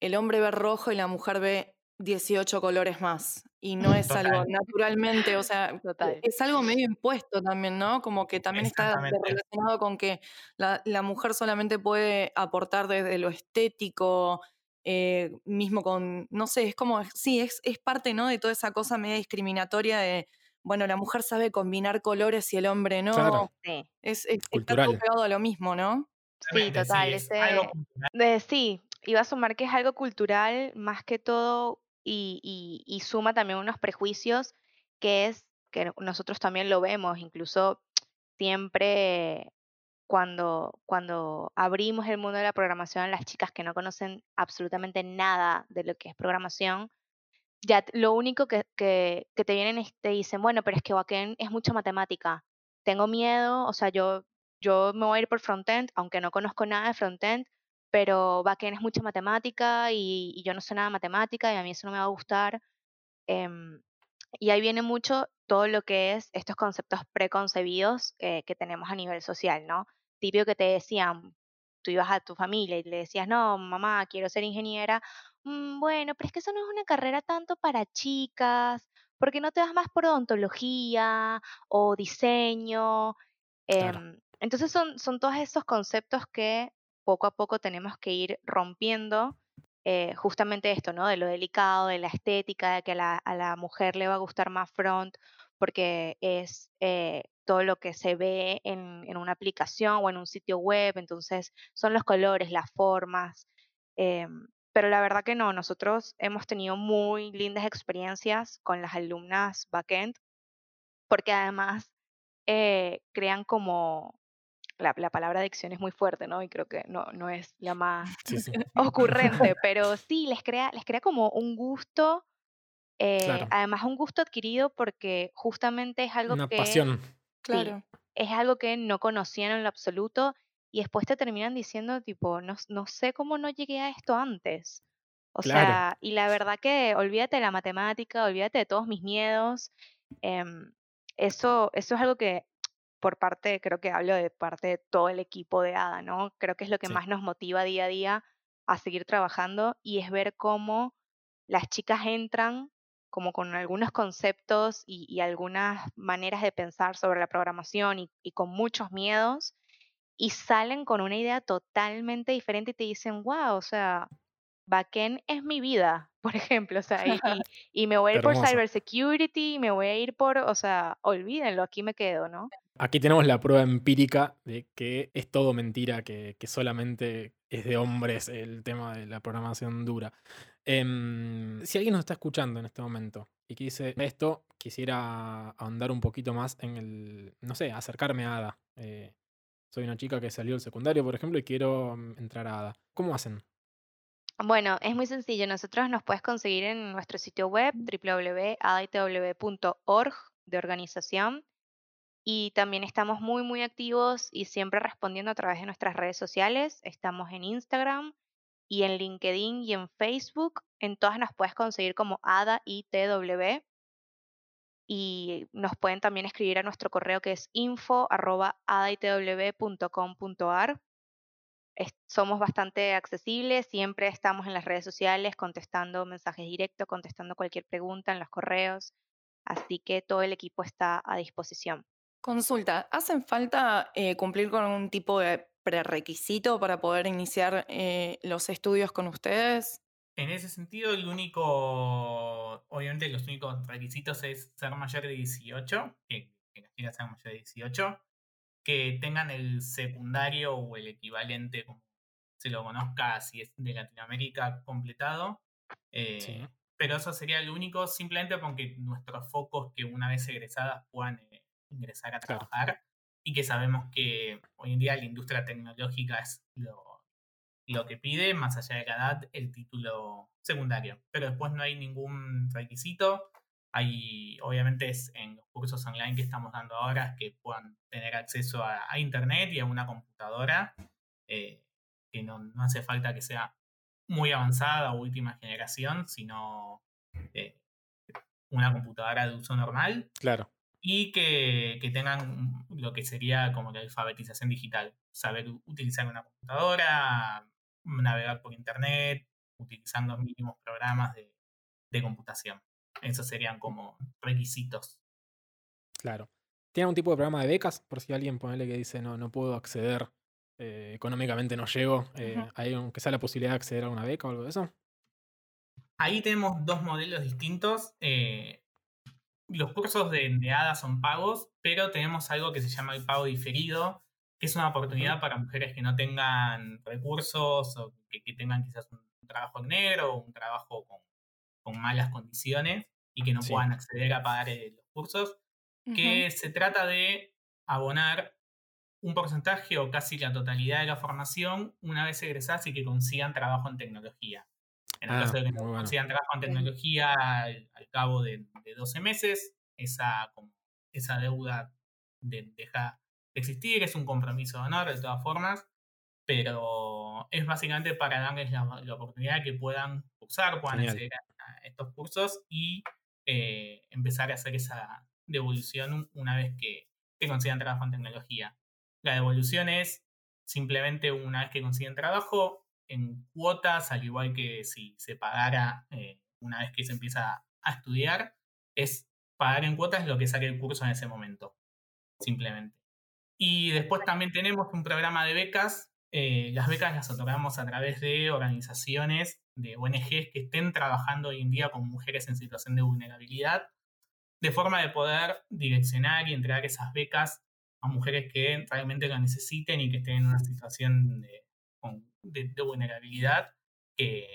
S5: el hombre ve rojo y la mujer ve 18 colores más. Y no es algo naturalmente, o sea,
S6: Total.
S5: es algo medio impuesto también, ¿no? Como que también está relacionado con que la, la mujer solamente puede aportar desde lo estético, eh, mismo con, no sé, es como, sí, es, es parte, ¿no? De toda esa cosa media discriminatoria de, bueno, la mujer sabe combinar colores y el hombre no.
S2: Claro.
S6: Sí,
S5: Es, es- está
S2: Cultural.
S5: pegado a lo mismo, ¿no?
S6: sí, total.
S7: es
S6: ese-
S7: algo cultural.
S6: de- sí, iba a sumar que es algo cultural más que todo y, y- y suma también unos prejuicios que es que nosotros también lo vemos, incluso siempre cuando, cuando abrimos el mundo de la programación las chicas que no conocen absolutamente nada de lo que es programación, ya lo único que, que, que te vienen es te dicen, bueno, pero es que backend es mucha matemática. Tengo miedo, o sea, yo, yo me voy a ir por frontend, aunque no conozco nada de frontend, pero backend es mucha matemática y, y yo no sé nada de matemática y a mí eso no me va a gustar. Em, y ahí viene mucho todo lo que es estos conceptos preconcebidos eh, que tenemos a nivel social, ¿no? Típico que te decían, tú ibas a tu familia y le decías, no, mamá, quiero ser ingeniera. "Mm, bueno, pero es que eso no es una carrera tanto para chicas, porque no te vas más por odontología o diseño.
S2: Claro.
S6: Em, entonces son, son todos esos conceptos que poco a poco tenemos que ir rompiendo. eh, justamente esto, ¿no? De lo delicado, de la estética, de que a la, mujer le va a gustar más front, porque es eh, todo lo que se ve en, una aplicación o en un sitio web, entonces son los colores, las formas. em, pero la verdad que no, nosotros hemos tenido muy lindas experiencias con las alumnas backend, porque además eh, crean como, la, la palabra adicción es muy fuerte, ¿no? Y creo que no, no es la más
S2: Sí, sí.
S6: ocurrente, pero sí, les crea, les crea como un gusto, eh,
S2: Claro.
S6: además un gusto adquirido porque justamente es algo
S2: Una
S6: que
S2: pasión.
S5: Claro.
S6: es algo que no conocían en lo absoluto y después te terminan diciendo tipo, no, no sé cómo no llegué a esto antes. O
S2: Claro.
S6: sea, y la verdad que olvídate de la matemática, olvídate de todos mis miedos. em, eso, eso es algo que por parte, creo que hablo de parte de todo el equipo de ADA, ¿no? Creo que es lo que
S2: Sí.
S6: más nos motiva día a día a seguir trabajando y es ver cómo las chicas entran como con algunos conceptos y, y algunas maneras de pensar sobre la programación y, y con muchos miedos y salen con una idea totalmente diferente y te dicen, wow, o sea, backend es mi vida, por ejemplo, o sea, y, me voy a ir por cybersecurity, me voy a ir por, o sea, olvídenlo, aquí me quedo, ¿no?
S2: Aquí tenemos la prueba empírica de que es todo mentira, que, que solamente es de hombres el tema de la programación dura. Em, si alguien nos está escuchando en este momento y que dice esto, quisiera ahondar un poquito más en el, no sé, acercarme a ADA. Eh, soy una chica que salió del secundario, por ejemplo, y quiero mm, entrar a ADA. ¿Cómo hacen?
S6: Bueno, es muy sencillo. Nosotros nos puedes conseguir en nuestro sitio web www.adaitw.org de organización y también estamos muy muy activos y siempre respondiendo a través de nuestras redes sociales. Estamos en Instagram y en LinkedIn y en Facebook. En todas nos puedes conseguir como ADA ITW y nos pueden también escribir a nuestro correo que es info@adaitw.com.ar. Es- somos bastante accesibles, siempre estamos en las redes sociales contestando mensajes directos, contestando cualquier pregunta en los correos, así que todo el equipo está a disposición.
S5: Consulta, ¿hacen falta eh, cumplir con un tipo de prerequisito para poder iniciar eh, los estudios con ustedes?
S7: En ese sentido, el único, obviamente los únicos requisitos es ser mayor de 18, que, que las chicas sean mayor de 18, que tengan el secundario o el equivalente, como se lo conozca, si es de Latinoamérica completado. eh,
S2: Sí.
S7: Pero eso sería lo único, simplemente porque nuestro foco es que una vez egresadas puedan eh, ingresar a
S2: Claro.
S7: trabajar y que sabemos que hoy en día la industria tecnológica es lo, lo que pide, más allá de la edad, el título secundario. Pero después no hay ningún requisito. Hay, obviamente, es en los cursos online que estamos dando ahora que puedan tener acceso a, a internet y a una computadora, eh, que no, no hace falta que sea muy avanzada o última generación, sino eh, una computadora de uso normal
S2: Claro.
S7: y que, que tengan lo que sería como la alfabetización digital, saber utilizar una computadora, navegar por internet, utilizando los mínimos programas de, de computación. Esos serían como requisitos.
S2: Claro. ¿Tiene algún tipo de programa de becas? Por si alguien ponele que dice no, no puedo acceder, eh, económicamente no llego. eh. ¿Hay aunque sea la posibilidad de acceder a una beca o algo de eso?
S7: Ahí tenemos dos modelos distintos. eh, los cursos de, de ADA son pagos, pero tenemos algo que se llama el pago diferido, que es una oportunidad para mujeres que no tengan recursos o que, que tengan quizás un trabajo en negro o un trabajo con, con malas condiciones y que no
S2: Sí.
S7: puedan acceder a pagar eh, los cursos, que se trata de abonar un porcentaje o casi la totalidad de la formación una vez egresadas y que consigan trabajo en tecnología. En el
S2: Ah,
S7: caso de que no
S2: bueno.
S7: consigan trabajo en tecnología al, al cabo de, de 12 meses, esa, como- esa deuda de- deja de existir, es un compromiso de honor de todas formas, pero es básicamente para darles la, la oportunidad de que puedan cursar, puedan
S2: Genial.
S7: acceder a, a estos cursos y eh, empezar a hacer esa devolución un- una vez que, que consigan trabajo en tecnología. La devolución es simplemente una vez que consiguen trabajo en cuotas, al igual que si se pagara eh, una vez que se empieza a estudiar, es pagar en cuotas lo que saque el curso en ese momento, simplemente. Y después también tenemos un programa de becas. Eh, las becas las otorgamos a través de organizaciones, de ONGs que estén trabajando hoy en día con mujeres en situación de vulnerabilidad, de forma de poder direccionar y entregar esas becas a mujeres que realmente lo necesiten y que estén en una situación de, de- vulnerabilidad, que,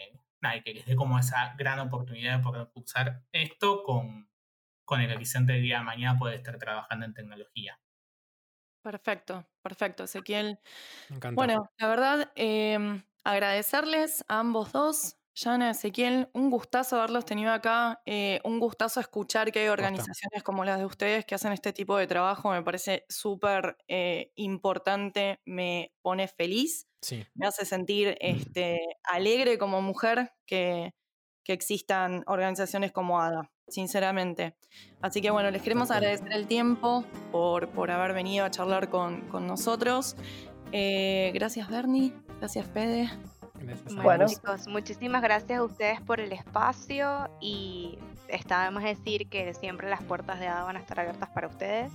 S7: nada, que les dé como esa gran oportunidad de poder cursar esto con, con el horizonte del día de mañana poder estar trabajando en tecnología.
S5: Perfecto, perfecto, Ezequiel.
S2: Me encanta.
S5: Bueno, la verdad, em, agradecerles a ambos dos, Yana, Ezequiel, un gustazo haberlos tenido acá, eh, un gustazo escuchar que hay organizaciones como las de ustedes que hacen este tipo de trabajo, me parece súper eh, importante, me pone feliz,
S2: Sí.
S5: me hace sentir este, alegre como mujer que, que existan organizaciones como ADA, sinceramente. Así que bueno, les queremos agradecer el tiempo por, por haber venido a charlar con, con nosotros. Eh, gracias Bernie, gracias Fede.
S2: Gracias
S6: Bueno, chicos, muchísimas gracias a ustedes por el espacio y está de más decir que siempre las puertas de ADA van a estar abiertas para ustedes.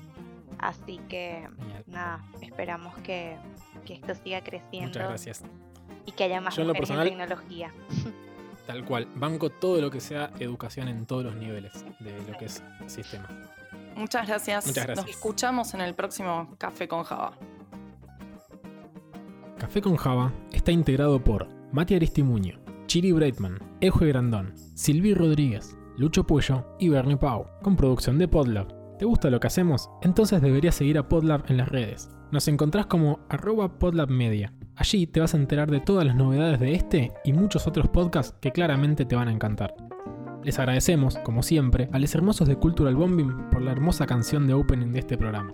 S6: Así que nada, esperamos que, que esto siga creciendo
S2: Muchas gracias.
S6: y que haya más
S2: Yo en lo
S6: mujeres
S2: personal-
S6: en tecnología.
S2: Tal cual. Banco todo lo que sea educación en todos los niveles de lo que es sistema.
S5: Muchas gracias.
S2: Muchas gracias.
S5: Nos escuchamos en el próximo Café con Java.
S2: Café con Java está integrado por Mati Aristimuño, Chiri Breitman, Euje Grandón, Silvi Rodríguez, Lucho Puello y Bernie Pau, con producción de Podlab. ¿Te gusta lo que hacemos? Entonces deberías seguir a Podlab en las redes. Nos encontrás como arroba podlabmedia. Allí te vas a enterar de todas las novedades de este y muchos otros podcasts que claramente te van a encantar. Les agradecemos, como siempre, a los hermosos de Cultural Bombing por la hermosa canción de opening de este programa.